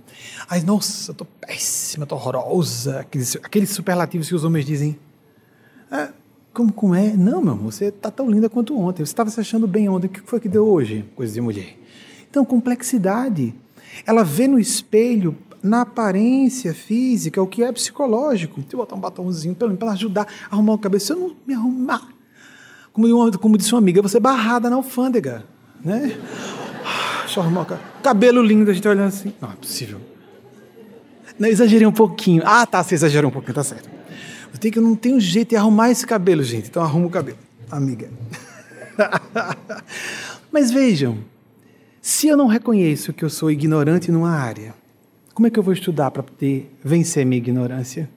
Ai, nossa, eu tô péssima, tô horrorosa. Aqueles, aqueles superlativos que os homens dizem. Ah, como, como é? Não, meu amor, você tá tão linda quanto ontem. Você estava se achando bem ontem. O que foi que deu hoje? Coisa de mulher. Então, complexidade. Ela vê no espelho, na aparência física, o que é psicológico. Deixa eu botar um batomzinho para ajudar a arrumar o cabelo. Se eu não me arrumar, como, como disse uma amiga, você barrada na alfândega. Né? Deixa eu arrumar o cabelo. Cabelo lindo, a gente olhando assim. Não, é possível. Não, exagerei um pouquinho. Ah, tá, você exagerou um pouquinho, tá certo. Eu tenho que eu não tenho jeito de arrumar esse cabelo, gente. Então arruma o cabelo, amiga. [LAUGHS] Mas vejam, se eu não reconheço que eu sou ignorante numa área, como é que eu vou estudar para poder vencer minha ignorância?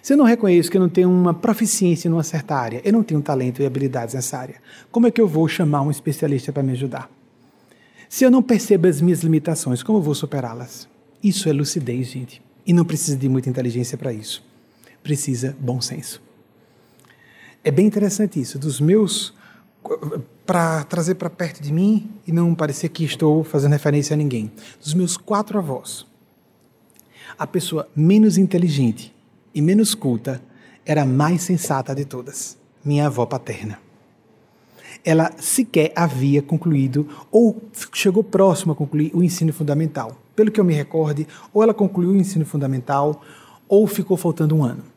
Se eu não reconheço que eu não tenho uma proficiência numa certa área, eu não tenho talento e habilidades nessa área, como é que eu vou chamar um especialista para me ajudar? Se eu não percebo as minhas limitações, como eu vou superá-las? Isso é lucidez, gente. E não precisa de muita inteligência para isso. Precisa bom senso. É bem interessante isso. Dos meus para trazer para perto de mim e não parecer que estou fazendo referência a ninguém. Dos meus quatro avós, a pessoa menos inteligente e menos culta era a mais sensata de todas, minha avó paterna. Ela sequer havia concluído ou chegou próximo a concluir o ensino fundamental. Pelo que eu me recorde, ou ela concluiu o ensino fundamental ou ficou faltando um ano.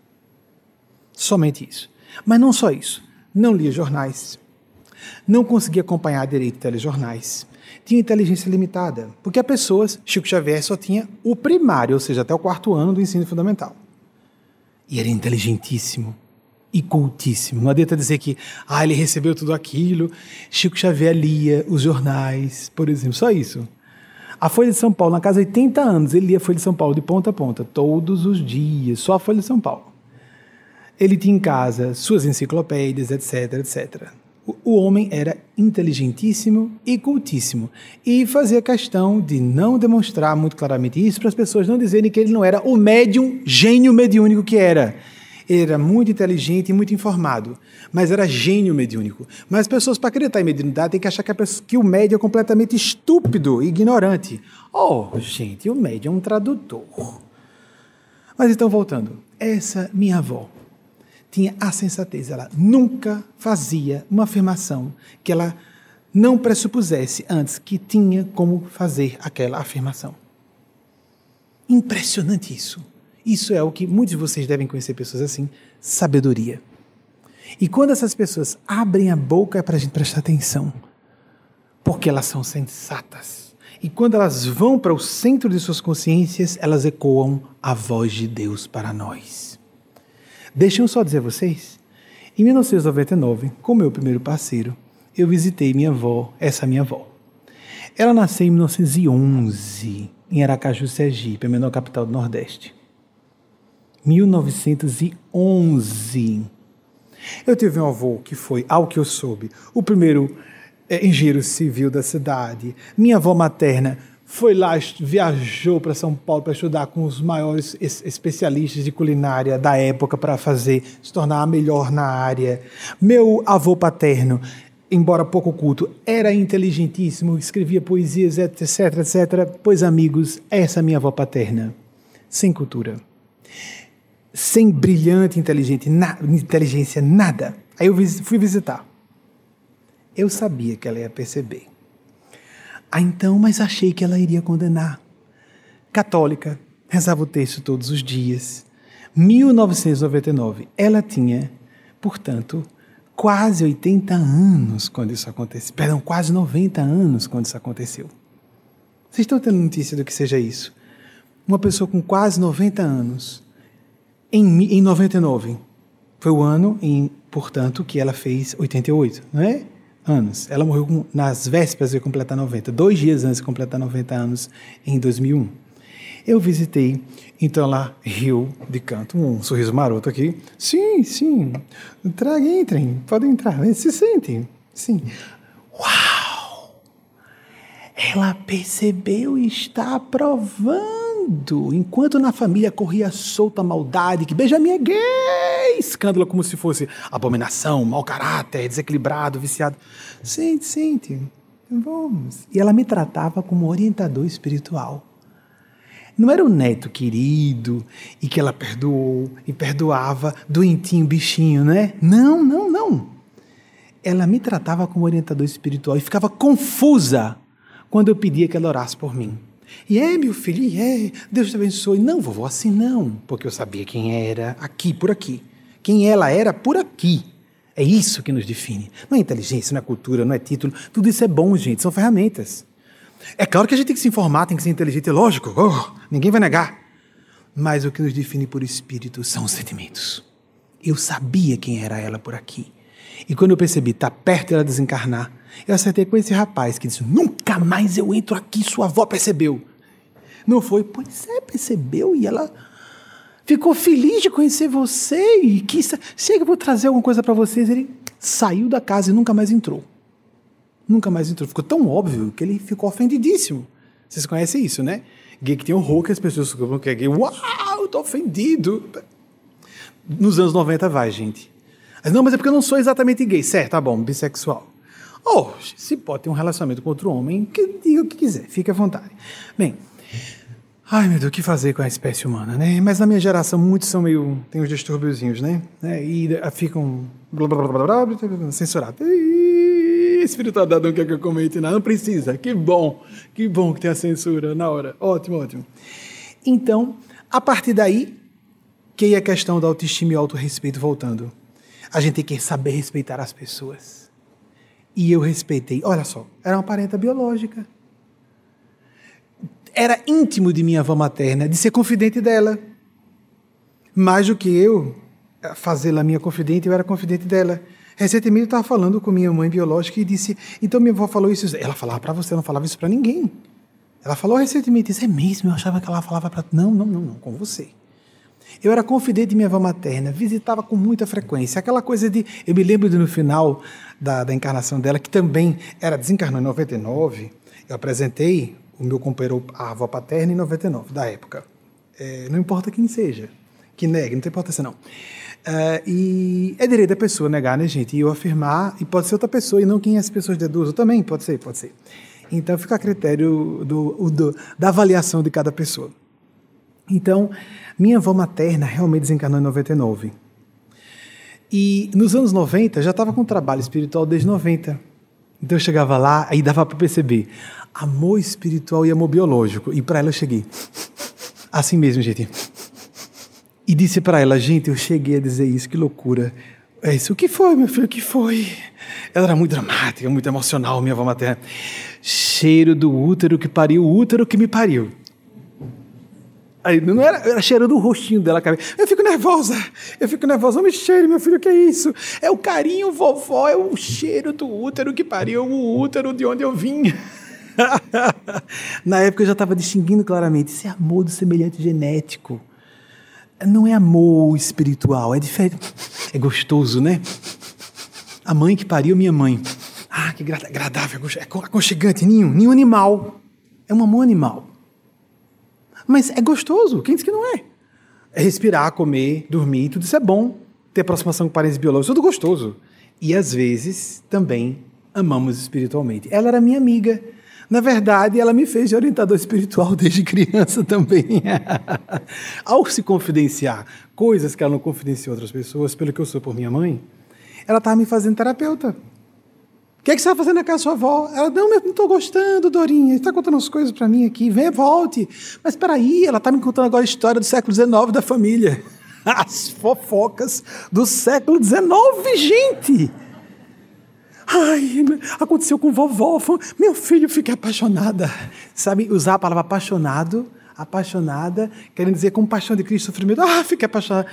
Somente isso. Mas não só isso. Não lia jornais, não conseguia acompanhar direito telejornais. Tinha inteligência limitada, porque a pessoas, Chico Xavier só tinha o primário, ou seja, até o quarto ano do ensino fundamental. E era inteligentíssimo e cultíssimo. Não adianta dizer que ah, ele recebeu tudo aquilo. Chico Xavier lia os jornais, por exemplo, só isso. A Folha de São Paulo, na casa de 80 anos, ele lia a Folha de São Paulo de ponta a ponta, todos os dias, só a Folha de São Paulo. Ele tinha em casa suas enciclopédias, etc, etc o homem era inteligentíssimo e cultíssimo e fazia questão de não demonstrar muito claramente isso para as pessoas não dizerem que ele não era o médium gênio mediúnico que era. Ele era muito inteligente e muito informado, mas era gênio mediúnico. Mas as pessoas, para acreditar em mediunidade, têm que achar que, pessoa, que o médium é completamente estúpido e ignorante. Oh, gente, o médium é um tradutor. Mas então, voltando. Essa minha avó, tinha a sensatez. Ela nunca fazia uma afirmação que ela não pressupusesse antes que tinha como fazer aquela afirmação. Impressionante isso. Isso é o que muitos de vocês devem conhecer pessoas assim: sabedoria. E quando essas pessoas abrem a boca é para a gente prestar atenção, porque elas são sensatas. E quando elas vão para o centro de suas consciências, elas ecoam a voz de Deus para nós. Deixem eu só dizer a vocês, em 1999, com meu primeiro parceiro, eu visitei minha avó, essa minha avó. Ela nasceu em 1911, em Aracaju, Sergipe, a menor capital do Nordeste. 1911. Eu tive um avô que foi, ao que eu soube, o primeiro é, engenheiro civil da cidade. Minha avó materna foi lá, viajou para São Paulo para estudar com os maiores especialistas de culinária da época para fazer, se tornar a melhor na área. Meu avô paterno, embora pouco culto, era inteligentíssimo, escrevia poesias, etc, etc. Pois, amigos, essa é minha avó paterna, sem cultura, sem brilhante na, inteligência, nada. Aí eu fui visitar. Eu sabia que ela ia perceber ah, então, mas achei que ela iria condenar. Católica, rezava o texto todos os dias. 1999, ela tinha, portanto, quase 80 anos quando isso aconteceu. Perdão, quase 90 anos quando isso aconteceu. Vocês estão tendo notícia do que seja isso? Uma pessoa com quase 90 anos, em, em 99, foi o ano, em, portanto, que ela fez 88, não é? Anos. Ela morreu nas vésperas de completar 90, dois dias antes de completar 90 anos, em 2001. Eu visitei, então ela riu de canto, um sorriso maroto aqui. Sim, sim, traga, entrem, podem entrar, se sentem. Sim. Uau! Ela percebeu e está aprovando enquanto na família corria solta a maldade, que Benjamin é gay, escândalo como se fosse abominação, mau caráter, desequilibrado, viciado. Sente, sente, vamos. E ela me tratava como orientador espiritual. Não era o neto querido e que ela perdoou e perdoava, doentinho, bichinho, né? Não, não, não. Ela me tratava como orientador espiritual e ficava confusa quando eu pedia que ela orasse por mim. E é, meu filho, e é, Deus te abençoe. Não, vovó, assim não, porque eu sabia quem era aqui, por aqui. Quem ela era por aqui. É isso que nos define. Não é inteligência, não é cultura, não é título. Tudo isso é bom, gente, são ferramentas. É claro que a gente tem que se informar, tem que ser inteligente, é lógico, oh, ninguém vai negar. Mas o que nos define por espírito são os sentimentos. Eu sabia quem era ela por aqui. E quando eu percebi, tá perto dela desencarnar, eu acertei com esse rapaz que disse: Nunca mais eu entro aqui, sua avó percebeu. Não foi? Pois é, percebeu. E ela ficou feliz de conhecer você e quis. Chega, eu vou trazer alguma coisa para vocês. Ele saiu da casa e nunca mais entrou. Nunca mais entrou. Ficou tão óbvio que ele ficou ofendidíssimo. Vocês conhecem isso, né? Gay que tem horror que as pessoas ficam que é gay. Uau, eu tô ofendido. Nos anos 90 vai, gente. Mas não, mas é porque eu não sou exatamente gay. Certo, tá bom, bissexual. Oh, se pode ter um relacionamento com outro homem, que diga o que quiser, fique à vontade. Bem, ai meu Deus, o que fazer com a espécie humana, né? Mas na minha geração, muitos são meio. tem os distúrbiozinhos, né? E ficam. blá blá blá blá, blá censurados. Espírito Adão quer que eu comente, não, não precisa. Que bom, que bom que tem a censura na hora. Ótimo, ótimo. Então, a partir daí, que é a questão da autoestima e autorrespeito voltando. A gente tem que saber respeitar as pessoas e eu respeitei. Olha só, era uma parenta biológica. Era íntimo de minha avó materna, de ser confidente dela. Mais do que eu fazê-la minha confidente, eu era confidente dela. Recentemente eu estava falando com minha mãe biológica e disse: Então minha avó falou isso. Ela falava para você, não falava isso para ninguém. Ela falou recentemente: Isso é mesmo? Eu achava que ela falava para. Não, não, não, não, com você. Eu era confidente de minha avó materna, visitava com muita frequência. Aquela coisa de. Eu me lembro de no final da, da encarnação dela, que também era desencarnou em 99. Eu apresentei o meu companheiro, a avó paterna, em 99, da época. É, não importa quem seja, que negue, não tem importância não. É, e é direito da pessoa negar, né, gente? E eu afirmar, e pode ser outra pessoa, e não quem as pessoas deduzam também, pode ser, pode ser. Então fica a critério do, do, da avaliação de cada pessoa. Então, minha avó materna realmente desencarnou em 99. E nos anos 90 já estava com trabalho espiritual desde 90. Então eu chegava lá, aí dava para perceber amor espiritual e amor biológico. E para ela eu cheguei [LAUGHS] assim mesmo, gente. E disse para ela, gente, eu cheguei a dizer isso, que loucura. É isso, o que foi, meu filho, o que foi? Ela era muito dramática, muito emocional, minha avó materna. Cheiro do útero que pariu, o útero que me pariu. Aí não era, era cheirando o rostinho dela. Eu fico nervosa, eu fico nervosa. Não me cheire, meu filho, o que é isso? É o carinho, vovó, é o cheiro do útero que pariu o útero de onde eu vim. [LAUGHS] Na época eu já estava distinguindo claramente: isso é amor do semelhante genético. Não é amor espiritual, é diferente. É gostoso, né? A mãe que pariu, minha mãe. Ah, que agradável, é aconchegante. Ninho, ninho animal. É um amor animal. Mas é gostoso. Quem disse que não é? É respirar, comer, dormir, tudo isso é bom. Ter aproximação com parentes biológicos, tudo gostoso. E às vezes também amamos espiritualmente. Ela era minha amiga. Na verdade, ela me fez de orientador espiritual [LAUGHS] desde criança também. [LAUGHS] Ao se confidenciar coisas que ela não confidenciou outras pessoas, pelo que eu sou por minha mãe, ela estava me fazendo terapeuta que, é que você está fazendo na casa da sua avó? Ela, não, mas não estou gostando, Dorinha. Está contando as coisas para mim aqui. Vem, volte. Mas espera aí, ela está me contando agora a história do século XIX da família. [LAUGHS] As fofocas do século XIX, gente! Ai, aconteceu com vovó. Meu filho, fiquei apaixonada. Sabe, usar a palavra apaixonado, apaixonada, querendo dizer com paixão de Cristo, sofrimento. Ah, fiquei apaixonada.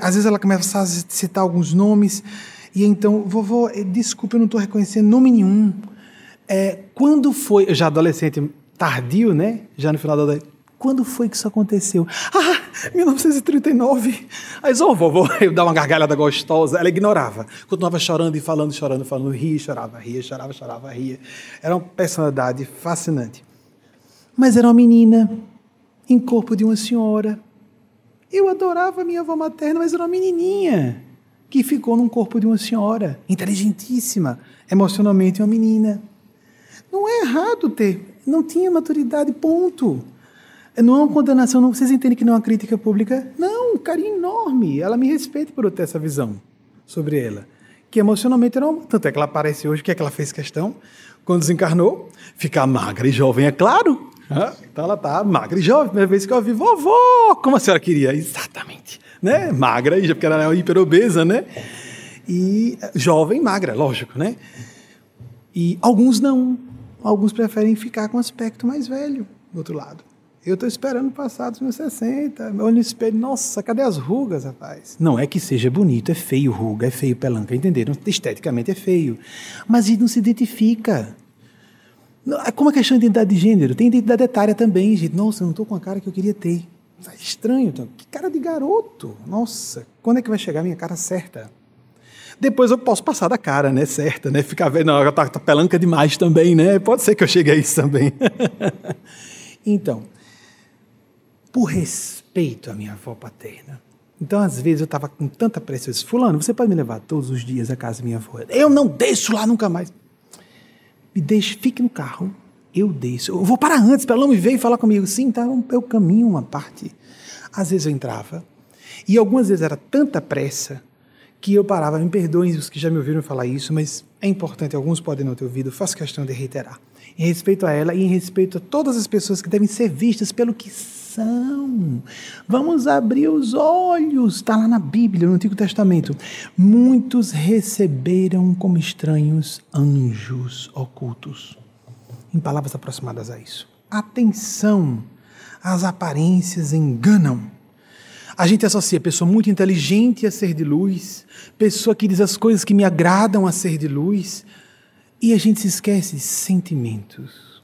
Às vezes ela começa a citar alguns nomes. E então, vovô, eh, desculpe, eu não estou reconhecendo nome nenhum. É, quando foi, já adolescente tardio, né? Já no final da adolescência. Quando foi que isso aconteceu? Ah, 1939. Aí, ô, vovô, [LAUGHS] eu dava uma gargalhada gostosa. Ela ignorava. Continuava chorando e falando, chorando, falando. Ria, chorava, ria, chorava, chorava, ria. Era uma personalidade fascinante. Mas era uma menina. em corpo de uma senhora. Eu adorava minha avó materna, mas era uma menininha que ficou num corpo de uma senhora, inteligentíssima, emocionalmente uma menina. Não é errado ter, não tinha maturidade, ponto. Não é uma condenação, não, vocês entendem que não é uma crítica pública? Não, um carinho enorme. Ela me respeita por eu ter essa visão sobre ela. Que emocionalmente era uma, Tanto é que ela aparece hoje, o que é que ela fez questão? Quando desencarnou, ficar magra e jovem, é claro. Então ela tá magra e jovem. Primeira vez que eu vi, vovó, como a senhora queria? Exatamente. Né? Magra, porque ela era hiperobesa, né? E jovem, magra, lógico, né? E alguns não. Alguns preferem ficar com aspecto mais velho, do outro lado. Eu estou esperando passar dos meus 60. Meu olho no espelho, nossa, cadê as rugas, rapaz? Não é que seja bonito, é feio ruga, é feio pelanca, entenderam? Esteticamente é feio. Mas gente não se identifica. É como a questão de identidade de gênero. Tem identidade etária também, gente. Nossa, eu não estou com a cara que eu queria ter. É estranho. Então. Que cara de garoto. Nossa, quando é que vai chegar a minha cara certa? Depois eu posso passar da cara, né? Certa, né? Ficar vendo, não, tá, tá pelanca demais também, né? Pode ser que eu chegue a isso também. [LAUGHS] então, por respeito à minha avó paterna. Então, às vezes, eu estava com tanta pressa. Eu disse, fulano, você pode me levar todos os dias à casa da minha avó? Eu não deixo lá nunca mais. Me deixe, fique no carro. Eu desço. Eu vou para antes, para ela não me ver e falar comigo. Sim, tá, eu caminho uma parte. Às vezes eu entrava. E algumas vezes era tanta pressa que eu parava. Me perdoem os que já me ouviram falar isso, mas é importante. Alguns podem não ter ouvido. Faço questão de reiterar. Em respeito a ela e em respeito a todas as pessoas que devem ser vistas pelo que coração. Vamos abrir os olhos. Está lá na Bíblia, no Antigo Testamento. Muitos receberam como estranhos anjos ocultos. Em palavras aproximadas a isso. Atenção! As aparências enganam. A gente associa pessoa muito inteligente a ser de luz, pessoa que diz as coisas que me agradam a ser de luz, e a gente se esquece de sentimentos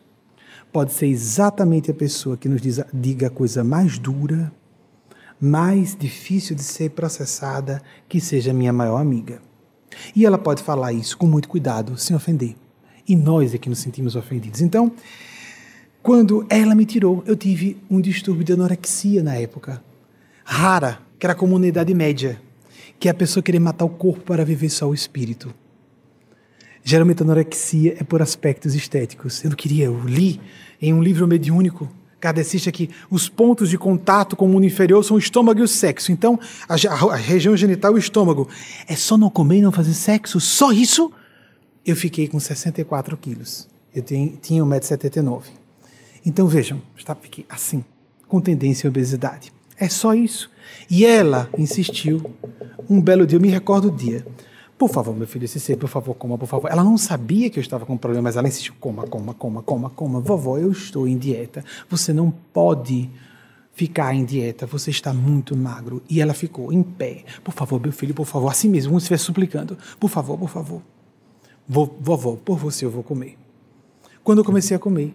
pode ser exatamente a pessoa que nos diz, diga a coisa mais dura, mais difícil de ser processada, que seja minha maior amiga. E ela pode falar isso com muito cuidado, sem ofender. E nós é que nos sentimos ofendidos. Então, quando ela me tirou, eu tive um distúrbio de anorexia na época. Rara, que era a comunidade média, que é a pessoa querer matar o corpo para viver só o espírito. Geralmente a anorexia é por aspectos estéticos. Eu não queria, eu li em um livro mediúnico kardecista que os pontos de contato com o mundo inferior são o estômago e o sexo. Então, a, a, a região genital e o estômago. É só não comer e não fazer sexo? Só isso? Eu fiquei com 64 quilos. Eu tinha 1,79m. Então, vejam, estava assim, com tendência à obesidade. É só isso. E ela insistiu. Um belo dia, eu me recordo o dia. Por favor, meu filho, se por favor, coma, por favor. Ela não sabia que eu estava com problema, mas ela insistiu: coma, coma, coma, coma, coma. Vovó, eu estou em dieta. Você não pode ficar em dieta, você está muito magro. E ela ficou em pé. Por favor, meu filho, por favor, assim mesmo, como se estivesse suplicando. Por favor, por favor. Vovó, por você eu vou comer. Quando eu comecei a comer,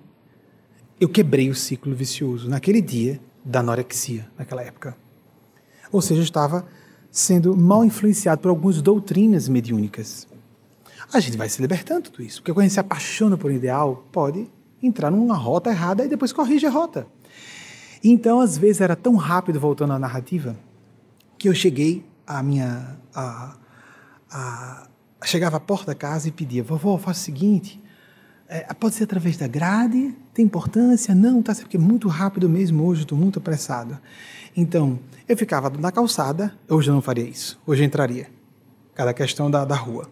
eu quebrei o ciclo vicioso naquele dia da anorexia, naquela época. Ou seja, eu estava sendo mal influenciado por algumas doutrinas mediúnicas. A gente vai se libertando de tudo isso, porque quando a gente se apaixona por um ideal, pode entrar numa rota errada e depois corrige a rota. Então, às vezes, era tão rápido, voltando à narrativa, que eu cheguei à minha. A, a, chegava à porta da casa e pedia: vovó, faça o seguinte. É, pode ser através da grade? Tem importância? Não, tá? Porque é muito rápido mesmo hoje, estou muito apressado. Então, eu ficava na calçada, hoje eu não faria isso, hoje eu entraria. Cada questão da, da rua.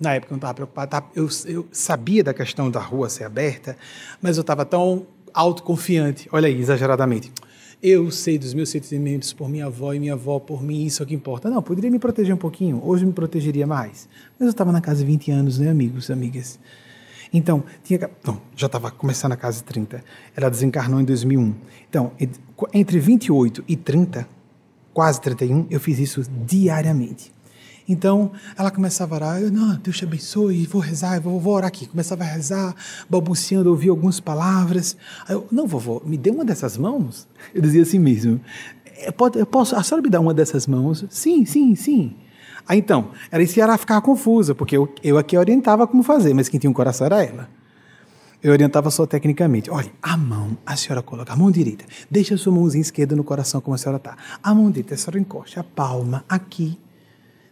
Na época eu não estava preocupado, eu, eu sabia da questão da rua ser aberta, mas eu estava tão autoconfiante, olha aí, exageradamente. Eu sei dos meus sentimentos por minha avó e minha avó por mim, isso é o que importa. Não, poderia me proteger um pouquinho, hoje me protegeria mais. Mas eu estava na casa de 20 anos, né, amigos, amigas? Então, tinha, não, já estava começando a casa de 30. Ela desencarnou em 2001. Então, entre 28 e 30, quase 31, eu fiz isso diariamente. Então, ela começava a orar, eu, não, Deus te abençoe, vou rezar, vou, vou orar aqui. Começava a rezar, balbuciando, ouvia algumas palavras. Aí eu, não, vovô, me dê uma dessas mãos? Eu dizia assim mesmo. Eu, pode, eu posso, a senhora me dá uma dessas mãos? Sim, sim, sim. Aí então, ela ela ficava confusa, porque eu, eu aqui orientava como fazer, mas quem tinha um coração era ela. Eu orientava só tecnicamente. Olha, a mão, a senhora coloca a mão direita. Deixa a sua mãozinha esquerda no coração, como a senhora está. A mão direita, a senhora encosta a palma aqui.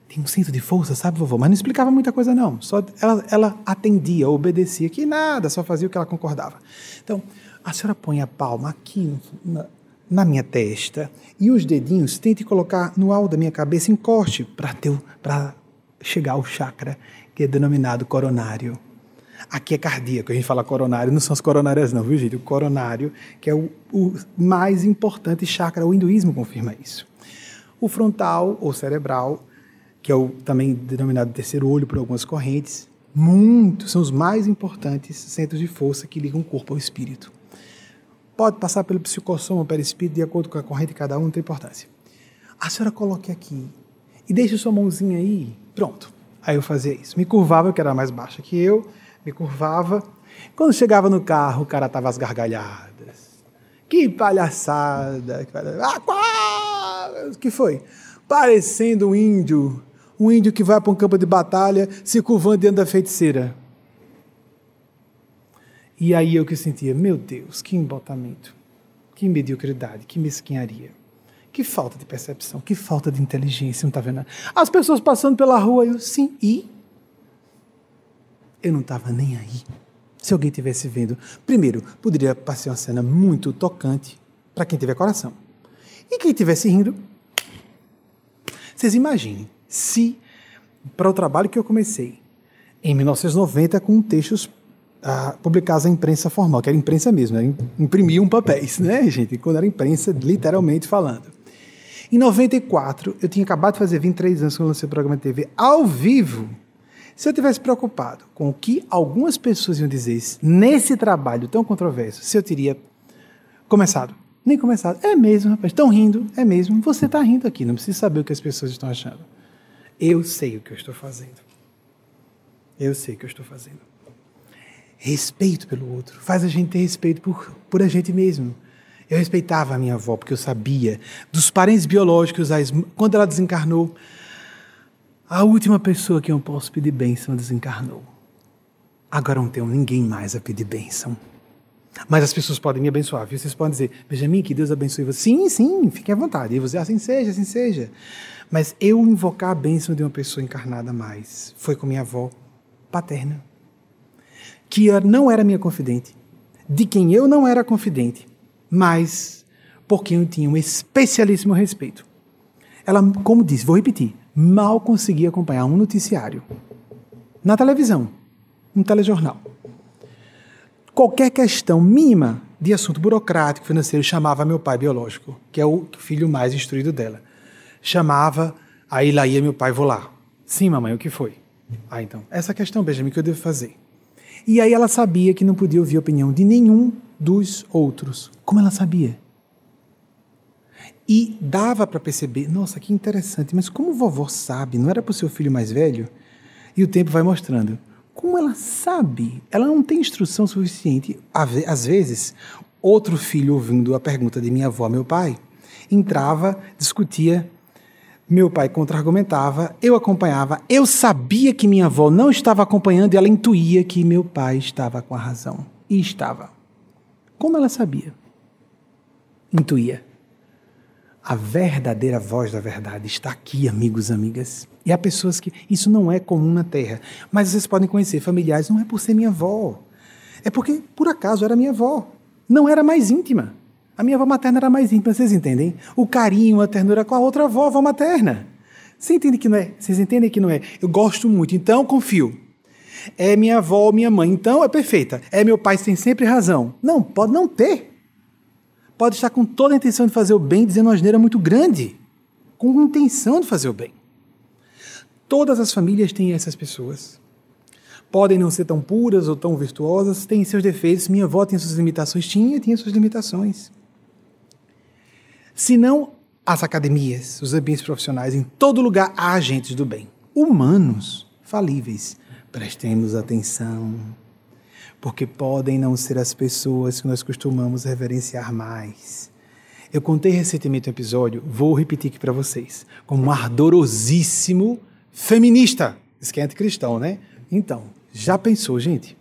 Tem um centro de força, sabe, vovô? Mas não explicava muita coisa, não. Só ela, ela atendia, obedecia, que nada, só fazia o que ela concordava. Então, a senhora põe a palma aqui na, na minha testa e os dedinhos tente colocar no alto da minha cabeça, encoste para chegar ao chakra que é denominado coronário. Aqui é cardíaco, a gente fala coronário, não são as coronárias não, viu gente? O coronário, que é o, o mais importante chakra, o hinduísmo confirma isso. O frontal, ou cerebral, que é o também denominado terceiro olho por algumas correntes, muitos são os mais importantes centros de força que ligam o corpo ao espírito. Pode passar pelo psicossoma, perispírito, de acordo com a corrente cada um, não tem importância. A senhora coloque aqui e deixe sua mãozinha aí. Pronto. Aí eu fazia isso. Me curvava, que era mais baixa que eu, me curvava. Quando chegava no carro, o cara tava às gargalhadas. Que palhaçada! Ah, que foi? Parecendo um índio, um índio que vai para um campo de batalha se curvando diante da feiticeira. E aí eu que sentia, meu Deus, que embotamento, que mediocridade, que mesquinharia. Que falta de percepção, que falta de inteligência, não está vendo? As pessoas passando pela rua, eu, sim, e? Eu não estava nem aí. Se alguém tivesse vendo, primeiro, poderia passar uma cena muito tocante para quem tiver coração. E quem estivesse rindo, vocês imaginem, se para o trabalho que eu comecei em 1990 com textos ah, publicados na imprensa formal, que era imprensa mesmo, né? imprimiam papéis, né, gente? Quando era imprensa, literalmente falando. Em 94, eu tinha acabado de fazer 23 anos quando lancei o programa de TV ao vivo. Se eu tivesse preocupado com o que algumas pessoas iam dizer nesse trabalho tão controverso, se eu teria começado. Nem começado. É mesmo, rapaz. Estão rindo. É mesmo. Você está rindo aqui. Não precisa saber o que as pessoas estão achando. Eu sei o que eu estou fazendo. Eu sei o que eu estou fazendo. Respeito pelo outro. Faz a gente ter respeito por, por a gente mesmo. Eu respeitava a minha avó, porque eu sabia dos parentes biológicos, quando ela desencarnou, a última pessoa que eu posso pedir bênção desencarnou. Agora não tenho ninguém mais a pedir bênção. Mas as pessoas podem me abençoar, viu? Vocês podem dizer, Benjamin, que Deus abençoe você. Sim, sim, fique à vontade. E você, assim seja, assim seja. Mas eu invocar a bênção de uma pessoa encarnada mais foi com minha avó paterna, que não era minha confidente, de quem eu não era confidente mas por quem eu tinha um especialíssimo respeito. Ela, como disse, vou repetir, mal conseguia acompanhar um noticiário na televisão, um telejornal. Qualquer questão mínima de assunto burocrático, financeiro, chamava meu pai biológico, que é o filho mais instruído dela. Chamava, aí lá ia meu pai, vou lá. Sim, mamãe, o que foi? Ah, então, essa questão, Benjamin, que eu devo fazer? E aí ela sabia que não podia ouvir a opinião de nenhum dos outros. Como ela sabia? E dava para perceber, nossa, que interessante, mas como vovó sabe, não era para o seu filho mais velho? E o tempo vai mostrando. Como ela sabe? Ela não tem instrução suficiente. Às vezes, outro filho ouvindo a pergunta de minha avó, meu pai, entrava, discutia, meu pai contra-argumentava, eu acompanhava, eu sabia que minha avó não estava acompanhando e ela intuía que meu pai estava com a razão. E estava. Como ela sabia? Intuía. A verdadeira voz da verdade está aqui, amigos, amigas. E há pessoas que isso não é comum na Terra, mas vocês podem conhecer familiares, não é por ser minha avó. É porque, por acaso, era minha avó. Não era mais íntima. A minha avó materna era mais íntima, vocês entendem? O carinho, a ternura com a outra avó, avó materna. Você entende que não é? Vocês entendem que não é? Eu gosto muito, então confio é minha avó ou minha mãe, então é perfeita. É meu pai, tem sempre razão. Não, pode não ter. Pode estar com toda a intenção de fazer o bem, dizendo uma asneira muito grande, com intenção de fazer o bem. Todas as famílias têm essas pessoas. Podem não ser tão puras ou tão virtuosas, têm seus defeitos. Minha avó tem suas limitações, tinha, tinha suas limitações. Se não, as academias, os ambientes profissionais, em todo lugar há agentes do bem, humanos, falíveis, Prestemos atenção, porque podem não ser as pessoas que nós costumamos reverenciar mais. Eu contei recentemente um episódio, vou repetir aqui para vocês, como um ardorosíssimo feminista. Isso que é anticristão, né? Então, já pensou, gente?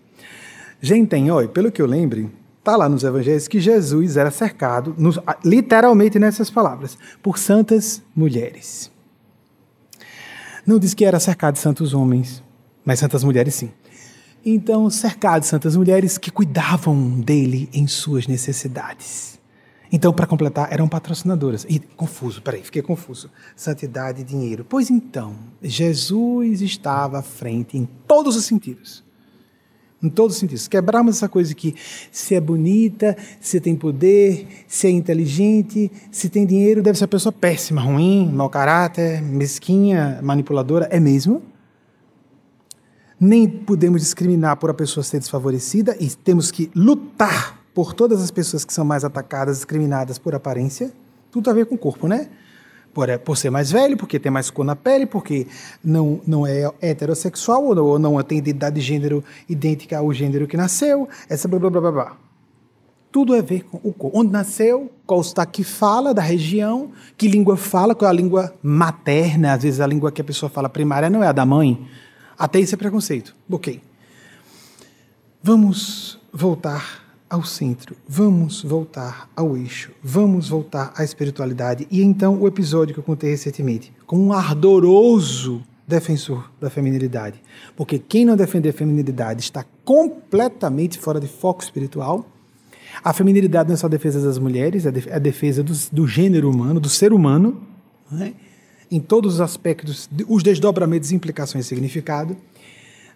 Gente, olha, pelo que eu lembre, está lá nos evangelhos que Jesus era cercado, nos, literalmente nessas palavras, por santas mulheres. Não diz que era cercado de santos homens, mas santas mulheres sim. Então, cercado de santas mulheres que cuidavam dele em suas necessidades. Então, para completar, eram patrocinadoras. E confuso, peraí, fiquei confuso. Santidade e dinheiro. Pois então, Jesus estava à frente em todos os sentidos em todos os sentidos. Quebrarmos essa coisa que se é bonita, se tem poder, se é inteligente, se tem dinheiro, deve ser uma pessoa péssima, ruim, mau caráter, mesquinha, manipuladora. É mesmo? Nem podemos discriminar por a pessoa ser desfavorecida e temos que lutar por todas as pessoas que são mais atacadas, discriminadas por aparência. Tudo a ver com o corpo, né? Por, é, por ser mais velho, porque tem mais cor na pele, porque não, não é heterossexual ou não, ou não tem identidade de gênero idêntica ao gênero que nasceu, essa blá blá blá blá. blá. Tudo a ver com o cor. Onde nasceu, qual sotaque fala da região, que língua fala, qual é a língua materna, às vezes a língua que a pessoa fala primária não é a da mãe. Até isso é preconceito. Ok. Vamos voltar ao centro, vamos voltar ao eixo, vamos voltar à espiritualidade. E então o episódio que eu contei recentemente, como um ardoroso defensor da feminilidade. Porque quem não defender a feminilidade está completamente fora de foco espiritual. A feminilidade não é só a defesa das mulheres, é a defesa do, do gênero humano, do ser humano, né? em todos os aspectos, os desdobramentos, implicações e significado.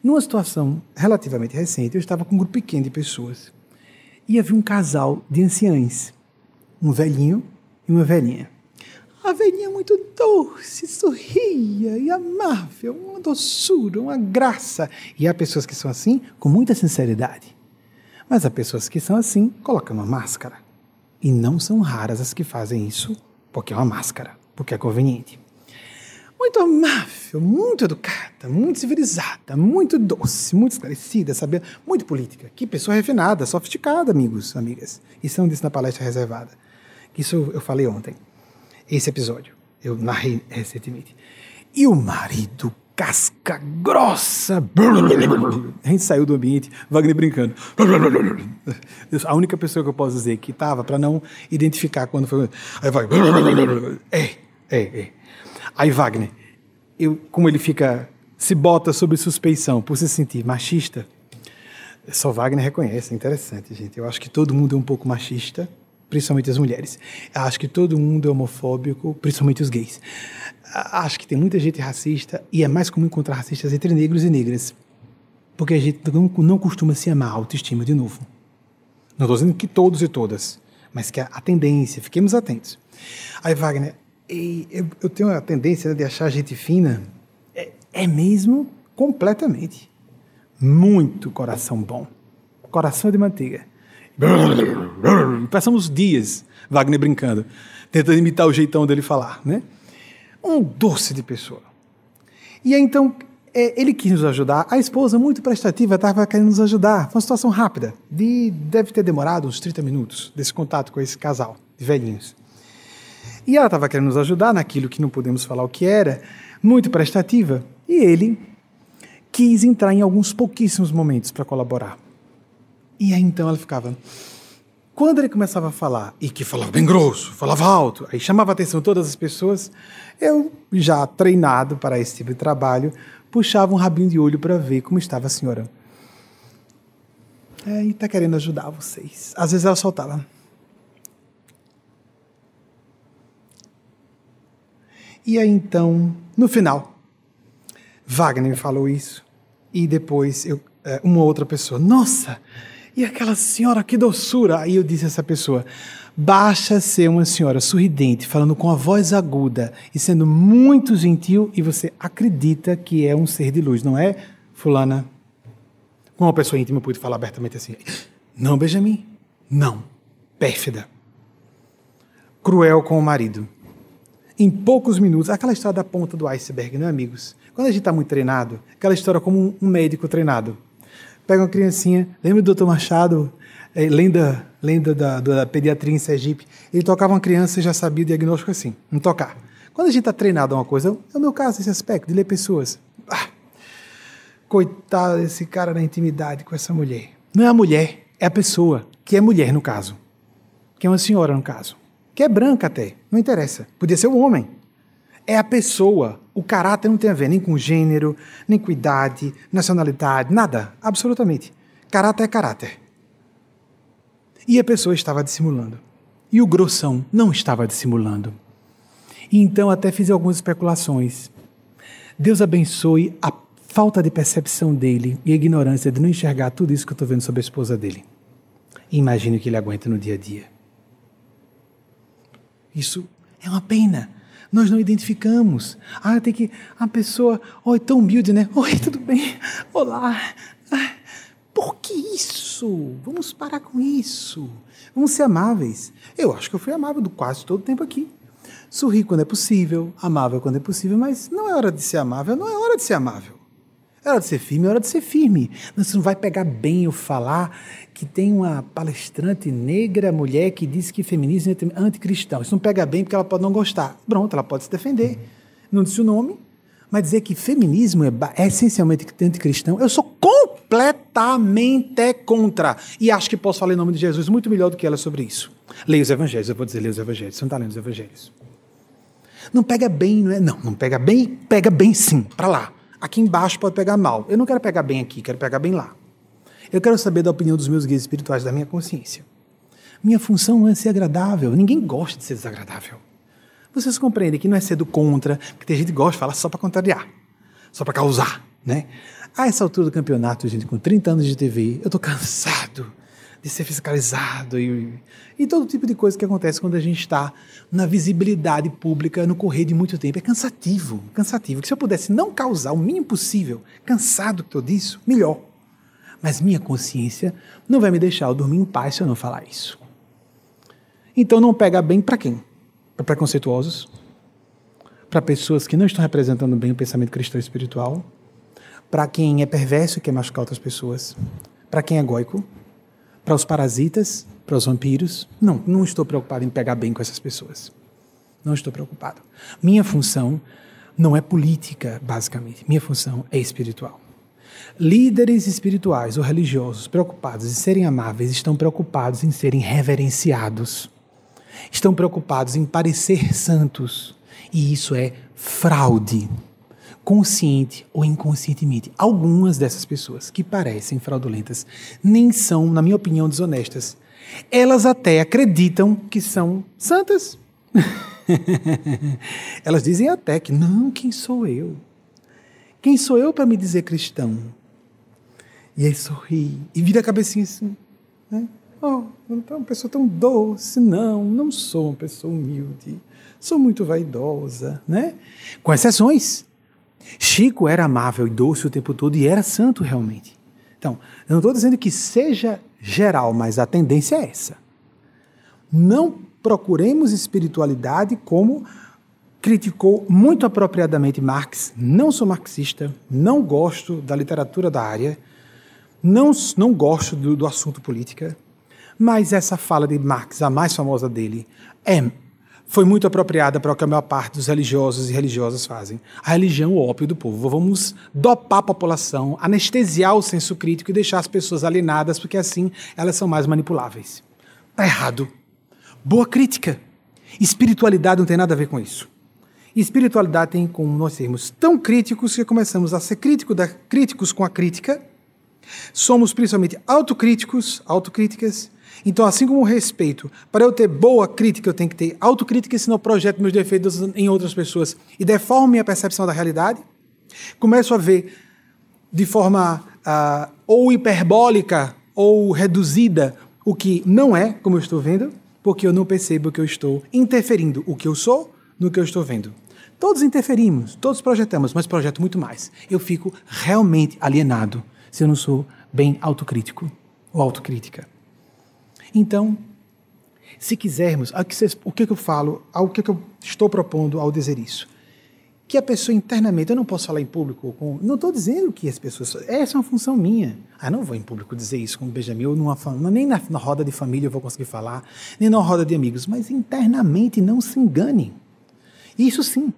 Numa situação relativamente recente, eu estava com um grupo pequeno de pessoas e havia um casal de anciães, um velhinho e uma velhinha. A velhinha muito doce, sorria e amável, uma doçura, uma graça. E há pessoas que são assim com muita sinceridade. Mas há pessoas que são assim, colocam uma máscara. E não são raras as que fazem isso porque é uma máscara, porque é conveniente muito amável, muito educada, muito civilizada, muito doce, muito esclarecida, sabia? Muito política. Que pessoa refinada, sofisticada, amigos, amigas. Isso não disse na palestra reservada. Isso eu falei ontem. Esse episódio eu narrei recentemente. E o marido casca grossa. A gente saiu do ambiente, Wagner brincando. A única pessoa que eu posso dizer que estava, para não identificar quando foi. Aí vai. É, é, é. Aí Wagner, eu, como ele fica, se bota sob suspeição por se sentir machista, só Wagner reconhece, é interessante, gente. Eu acho que todo mundo é um pouco machista, principalmente as mulheres. Eu acho que todo mundo é homofóbico, principalmente os gays. Acho que tem muita gente racista e é mais comum encontrar racistas entre negros e negras. Porque a gente não, não costuma se amar, autoestima, de novo. Não estou dizendo que todos e todas, mas que a, a tendência, fiquemos atentos. Aí, Wagner, e eu, eu tenho a tendência de achar gente fina. É, é mesmo completamente. Muito coração bom. Coração de manteiga. [LAUGHS] Passamos dias, Wagner brincando, tentando imitar o jeitão dele falar, né? Um doce de pessoa. E aí, então, é, ele quis nos ajudar. A esposa, muito prestativa, estava querendo nos ajudar. Foi uma situação rápida. De, deve ter demorado uns 30 minutos desse contato com esse casal de velhinhos. E ela estava querendo nos ajudar naquilo que não podemos falar o que era, muito prestativa. E ele quis entrar em alguns pouquíssimos momentos para colaborar. E aí então ela ficava. Quando ele começava a falar, e que falava bem grosso, falava alto, aí chamava a atenção de todas as pessoas, eu, já treinado para esse tipo de trabalho, puxava um rabinho de olho para ver como estava a senhora. É, e está querendo ajudar vocês. Às vezes ela soltava. E aí então, no final, Wagner me falou isso. E depois eu, é, uma outra pessoa, nossa, e aquela senhora, que doçura! Aí eu disse a essa pessoa, basta ser uma senhora sorridente, falando com a voz aguda e sendo muito gentil, e você acredita que é um ser de luz, não é, fulana? Com uma pessoa íntima, eu pude falar abertamente assim, não, Benjamin, não, pérfida, cruel com o marido em poucos minutos. Aquela história da ponta do iceberg, né, amigos? Quando a gente está muito treinado, aquela história como um médico treinado. Pega uma criancinha, lembra do Dr. Machado, é, lenda, lenda da, da pediatria em Sergipe? Ele tocava uma criança e já sabia o diagnóstico assim, não tocar. Quando a gente está treinado a uma coisa, é o meu caso esse aspecto, de ler pessoas. Ah, coitado desse cara na intimidade com essa mulher. Não é a mulher, é a pessoa, que é mulher no caso. Que é uma senhora no caso. Que é branca até, não interessa. Podia ser um homem. É a pessoa. O caráter não tem a ver nem com gênero, nem com idade, nacionalidade, nada. Absolutamente. Caráter é caráter. E a pessoa estava dissimulando. E o grossão não estava dissimulando. E então até fiz algumas especulações. Deus abençoe a falta de percepção dele e a ignorância de não enxergar tudo isso que eu estou vendo sobre a esposa dele. Imagine o que ele aguenta no dia a dia. Isso é uma pena. Nós não identificamos. Ah, tem que. A pessoa. Oi, tão humilde, né? Oi, tudo bem? Olá. Ah, por que isso? Vamos parar com isso. Vamos ser amáveis. Eu acho que eu fui amável quase todo o tempo aqui. Sorrir quando é possível, amável quando é possível, mas não é hora de ser amável, não é hora de ser amável. É hora de ser firme, é hora de ser firme. Você não vai pegar bem eu falar que tem uma palestrante negra, mulher, que disse que feminismo é anticristão. Isso não pega bem porque ela pode não gostar. Pronto, ela pode se defender. Não disse o nome, mas dizer que feminismo é, é essencialmente anticristão, eu sou completamente contra. E acho que posso falar em nome de Jesus muito melhor do que ela sobre isso. Leia os evangelhos, eu vou dizer, leia os evangelhos. Você não está lendo os evangelhos. Não pega bem, não é? Não, não pega bem, pega bem sim, para lá. Aqui embaixo pode pegar mal. Eu não quero pegar bem aqui, quero pegar bem lá. Eu quero saber da opinião dos meus guias espirituais, da minha consciência. Minha função não é ser agradável. Ninguém gosta de ser desagradável. Vocês compreendem que não é ser do contra, porque tem gente que gosta de falar só para contrariar, só para causar, né? A essa altura do campeonato, gente, com 30 anos de TV, eu estou cansado de ser fiscalizado e, e todo tipo de coisa que acontece quando a gente está na visibilidade pública no correr de muito tempo. É cansativo, cansativo. Que se eu pudesse não causar o mínimo possível, cansado que estou disso, melhor. Mas minha consciência não vai me deixar eu dormir em paz se eu não falar isso. Então não pega bem para quem? Para preconceituosos? Para pessoas que não estão representando bem o pensamento cristão espiritual? Para quem é perverso e quer machucar outras pessoas? Para quem é egóico? Para os parasitas, para os vampiros, não, não estou preocupado em pegar bem com essas pessoas. Não estou preocupado. Minha função não é política, basicamente. Minha função é espiritual. Líderes espirituais ou religiosos preocupados em serem amáveis estão preocupados em serem reverenciados. Estão preocupados em parecer santos. E isso é fraude consciente ou inconscientemente. Algumas dessas pessoas que parecem fraudulentas nem são, na minha opinião, desonestas. Elas até acreditam que são santas. [LAUGHS] Elas dizem até que, não, quem sou eu? Quem sou eu para me dizer cristão? E aí sorri e vira a cabecinha assim. Né? Oh, uma pessoa tão doce. Não, não sou uma pessoa humilde. Sou muito vaidosa, né? Com exceções. Chico era amável e doce o tempo todo e era santo realmente. Então, eu não estou dizendo que seja geral, mas a tendência é essa. Não procuremos espiritualidade como criticou muito apropriadamente Marx. Não sou marxista, não gosto da literatura da área, não, não gosto do, do assunto política, mas essa fala de Marx, a mais famosa dele, é foi muito apropriada para o que a maior parte dos religiosos e religiosas fazem. A religião, o ópio do povo. Vamos dopar a população, anestesiar o senso crítico e deixar as pessoas alienadas, porque assim elas são mais manipuláveis. Está errado. Boa crítica. Espiritualidade não tem nada a ver com isso. Espiritualidade tem com nós sermos tão críticos que começamos a ser crítico da, críticos com a crítica. Somos principalmente autocríticos, autocríticas, então, assim como o respeito, para eu ter boa crítica, eu tenho que ter autocrítica, senão eu projeto meus defeitos em outras pessoas e deformo minha percepção da realidade. Começo a ver de forma uh, ou hiperbólica ou reduzida o que não é como eu estou vendo, porque eu não percebo que eu estou interferindo o que eu sou no que eu estou vendo. Todos interferimos, todos projetamos, mas projeto muito mais. Eu fico realmente alienado se eu não sou bem autocrítico ou autocrítica. Então, se quisermos, o que, eu falo, o que, eu estou propondo ao dizer isso? Que a pessoa internamente, eu não posso falar em público, com, não estou dizendo que as pessoas, essa é uma função minha. Ah, não vou em público dizer isso com o Benjamin, nem na, na roda de família eu vou conseguir falar, nem na roda de amigos, mas internamente não se engane. Isso sim.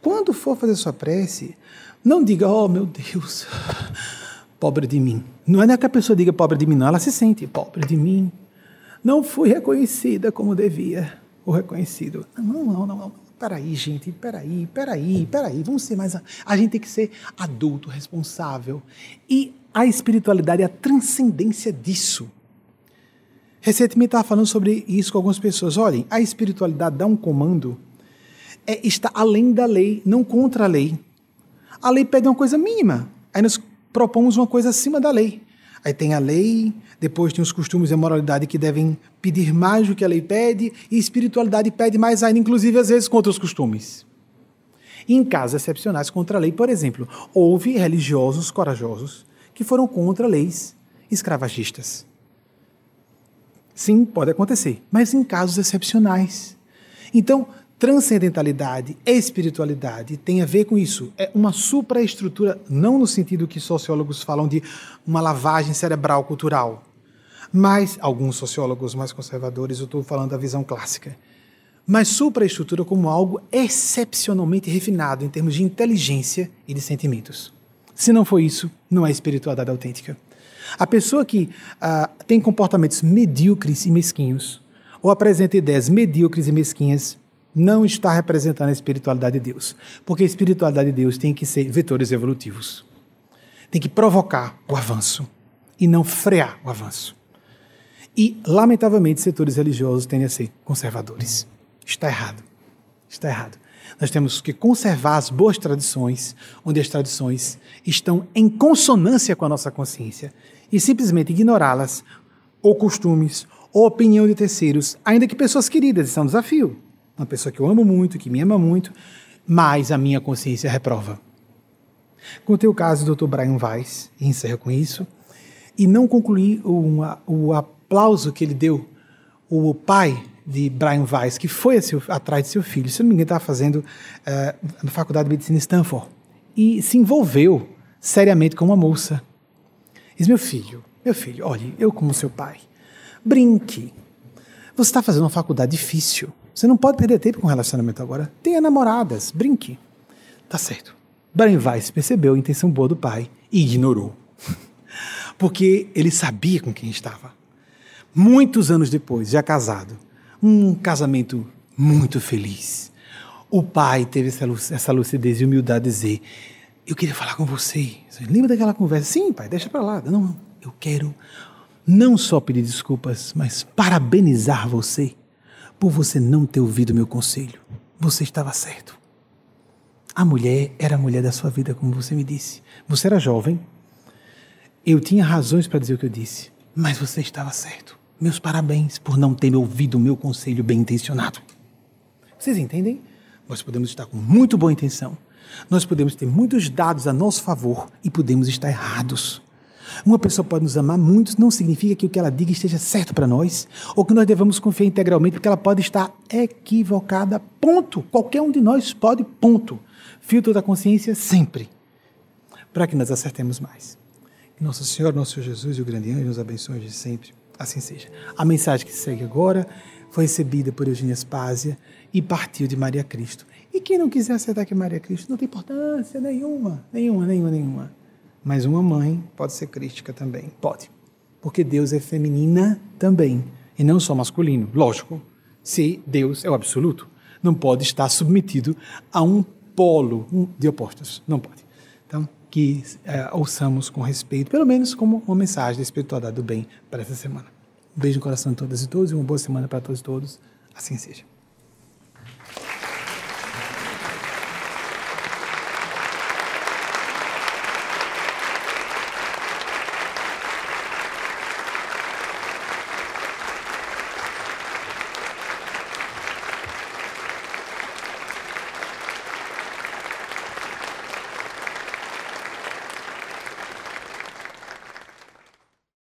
Quando for fazer sua prece, não diga, oh meu Deus, [LAUGHS] pobre de mim. Não é que a pessoa diga pobre de mim, não, ela se sente pobre de mim. Não fui reconhecida como devia, ou reconhecido. Não, não, não, não. Peraí, gente, peraí, peraí, peraí. Vamos ser mais. A gente tem que ser adulto, responsável. E a espiritualidade é a transcendência disso. Recentemente estava falando sobre isso com algumas pessoas. Olhem, a espiritualidade dá um comando, é, está além da lei, não contra a lei. A lei pede uma coisa mínima. Aí nós propomos uma coisa acima da lei. Aí tem a lei, depois tem os costumes e a moralidade que devem pedir mais do que a lei pede, e espiritualidade pede mais ainda, inclusive às vezes contra os costumes. E em casos excepcionais contra a lei, por exemplo, houve religiosos corajosos que foram contra leis escravagistas. Sim, pode acontecer, mas em casos excepcionais. Então, transcendentalidade, espiritualidade tem a ver com isso. É uma supraestrutura, não no sentido que sociólogos falam de uma lavagem cerebral cultural, mas alguns sociólogos mais conservadores, eu estou falando da visão clássica. Mas supraestrutura como algo excepcionalmente refinado em termos de inteligência e de sentimentos. Se não for isso, não é espiritualidade autêntica. A pessoa que uh, tem comportamentos medíocres e mesquinhos, ou apresenta ideias medíocres e mesquinhas, não está representando a espiritualidade de Deus. Porque a espiritualidade de Deus tem que ser vetores evolutivos. Tem que provocar o avanço e não frear o avanço. E, lamentavelmente, setores religiosos tendem a ser conservadores. Está errado. Está errado. Nós temos que conservar as boas tradições, onde as tradições estão em consonância com a nossa consciência, e simplesmente ignorá-las, ou costumes, ou opinião de terceiros, ainda que pessoas queridas, isso é um desafio uma pessoa que eu amo muito, que me ama muito, mas a minha consciência reprova. Contei o caso do Dr. Brian Weiss, e encerro com isso, e não concluí o, o aplauso que ele deu, o pai de Brian Weiss, que foi seu, atrás de seu filho, se não me engano, estava fazendo uh, na Faculdade de Medicina Stanford, e se envolveu seriamente com uma moça. Diz: Meu filho, meu filho, olhe, eu como seu pai, brinque. Você está fazendo uma faculdade difícil. Você não pode perder tempo com relacionamento agora. Tenha namoradas, brinque. Tá certo. Brian Weiss percebeu a intenção boa do pai e ignorou. [LAUGHS] Porque ele sabia com quem estava. Muitos anos depois, já casado, um casamento muito feliz. O pai teve essa lucidez e humildade de dizer: Eu queria falar com você. você lembra daquela conversa? Sim, pai, deixa para lá. Não, eu quero não só pedir desculpas, mas parabenizar você por você não ter ouvido meu conselho. Você estava certo. A mulher era a mulher da sua vida, como você me disse. Você era jovem. Eu tinha razões para dizer o que eu disse, mas você estava certo. Meus parabéns por não ter ouvido o meu conselho bem intencionado. Vocês entendem? Nós podemos estar com muito boa intenção. Nós podemos ter muitos dados a nosso favor e podemos estar errados. Uma pessoa pode nos amar muito, não significa que o que ela diga esteja certo para nós, ou que nós devamos confiar integralmente, porque ela pode estar equivocada. Ponto. Qualquer um de nós pode, ponto. Filtro da consciência sempre. Para que nós acertemos mais. Que Nosso Senhor, nosso Jesus e o grande anjo nos abençoe de sempre. Assim seja. A mensagem que segue agora foi recebida por Eugênia Spásia e partiu de Maria Cristo. E quem não quiser acertar que Maria Cristo, não tem importância nenhuma, nenhuma, nenhuma, nenhuma. Mas uma mãe pode ser crítica também. Pode. Porque Deus é feminina também. E não só masculino. Lógico. Se Deus é o absoluto, não pode estar submetido a um polo de opostos. Não pode. Então, que é, ouçamos com respeito, pelo menos como uma mensagem da espiritualidade do bem para essa semana. Um beijo no coração de todas e todos e uma boa semana para todos e todos. Assim seja.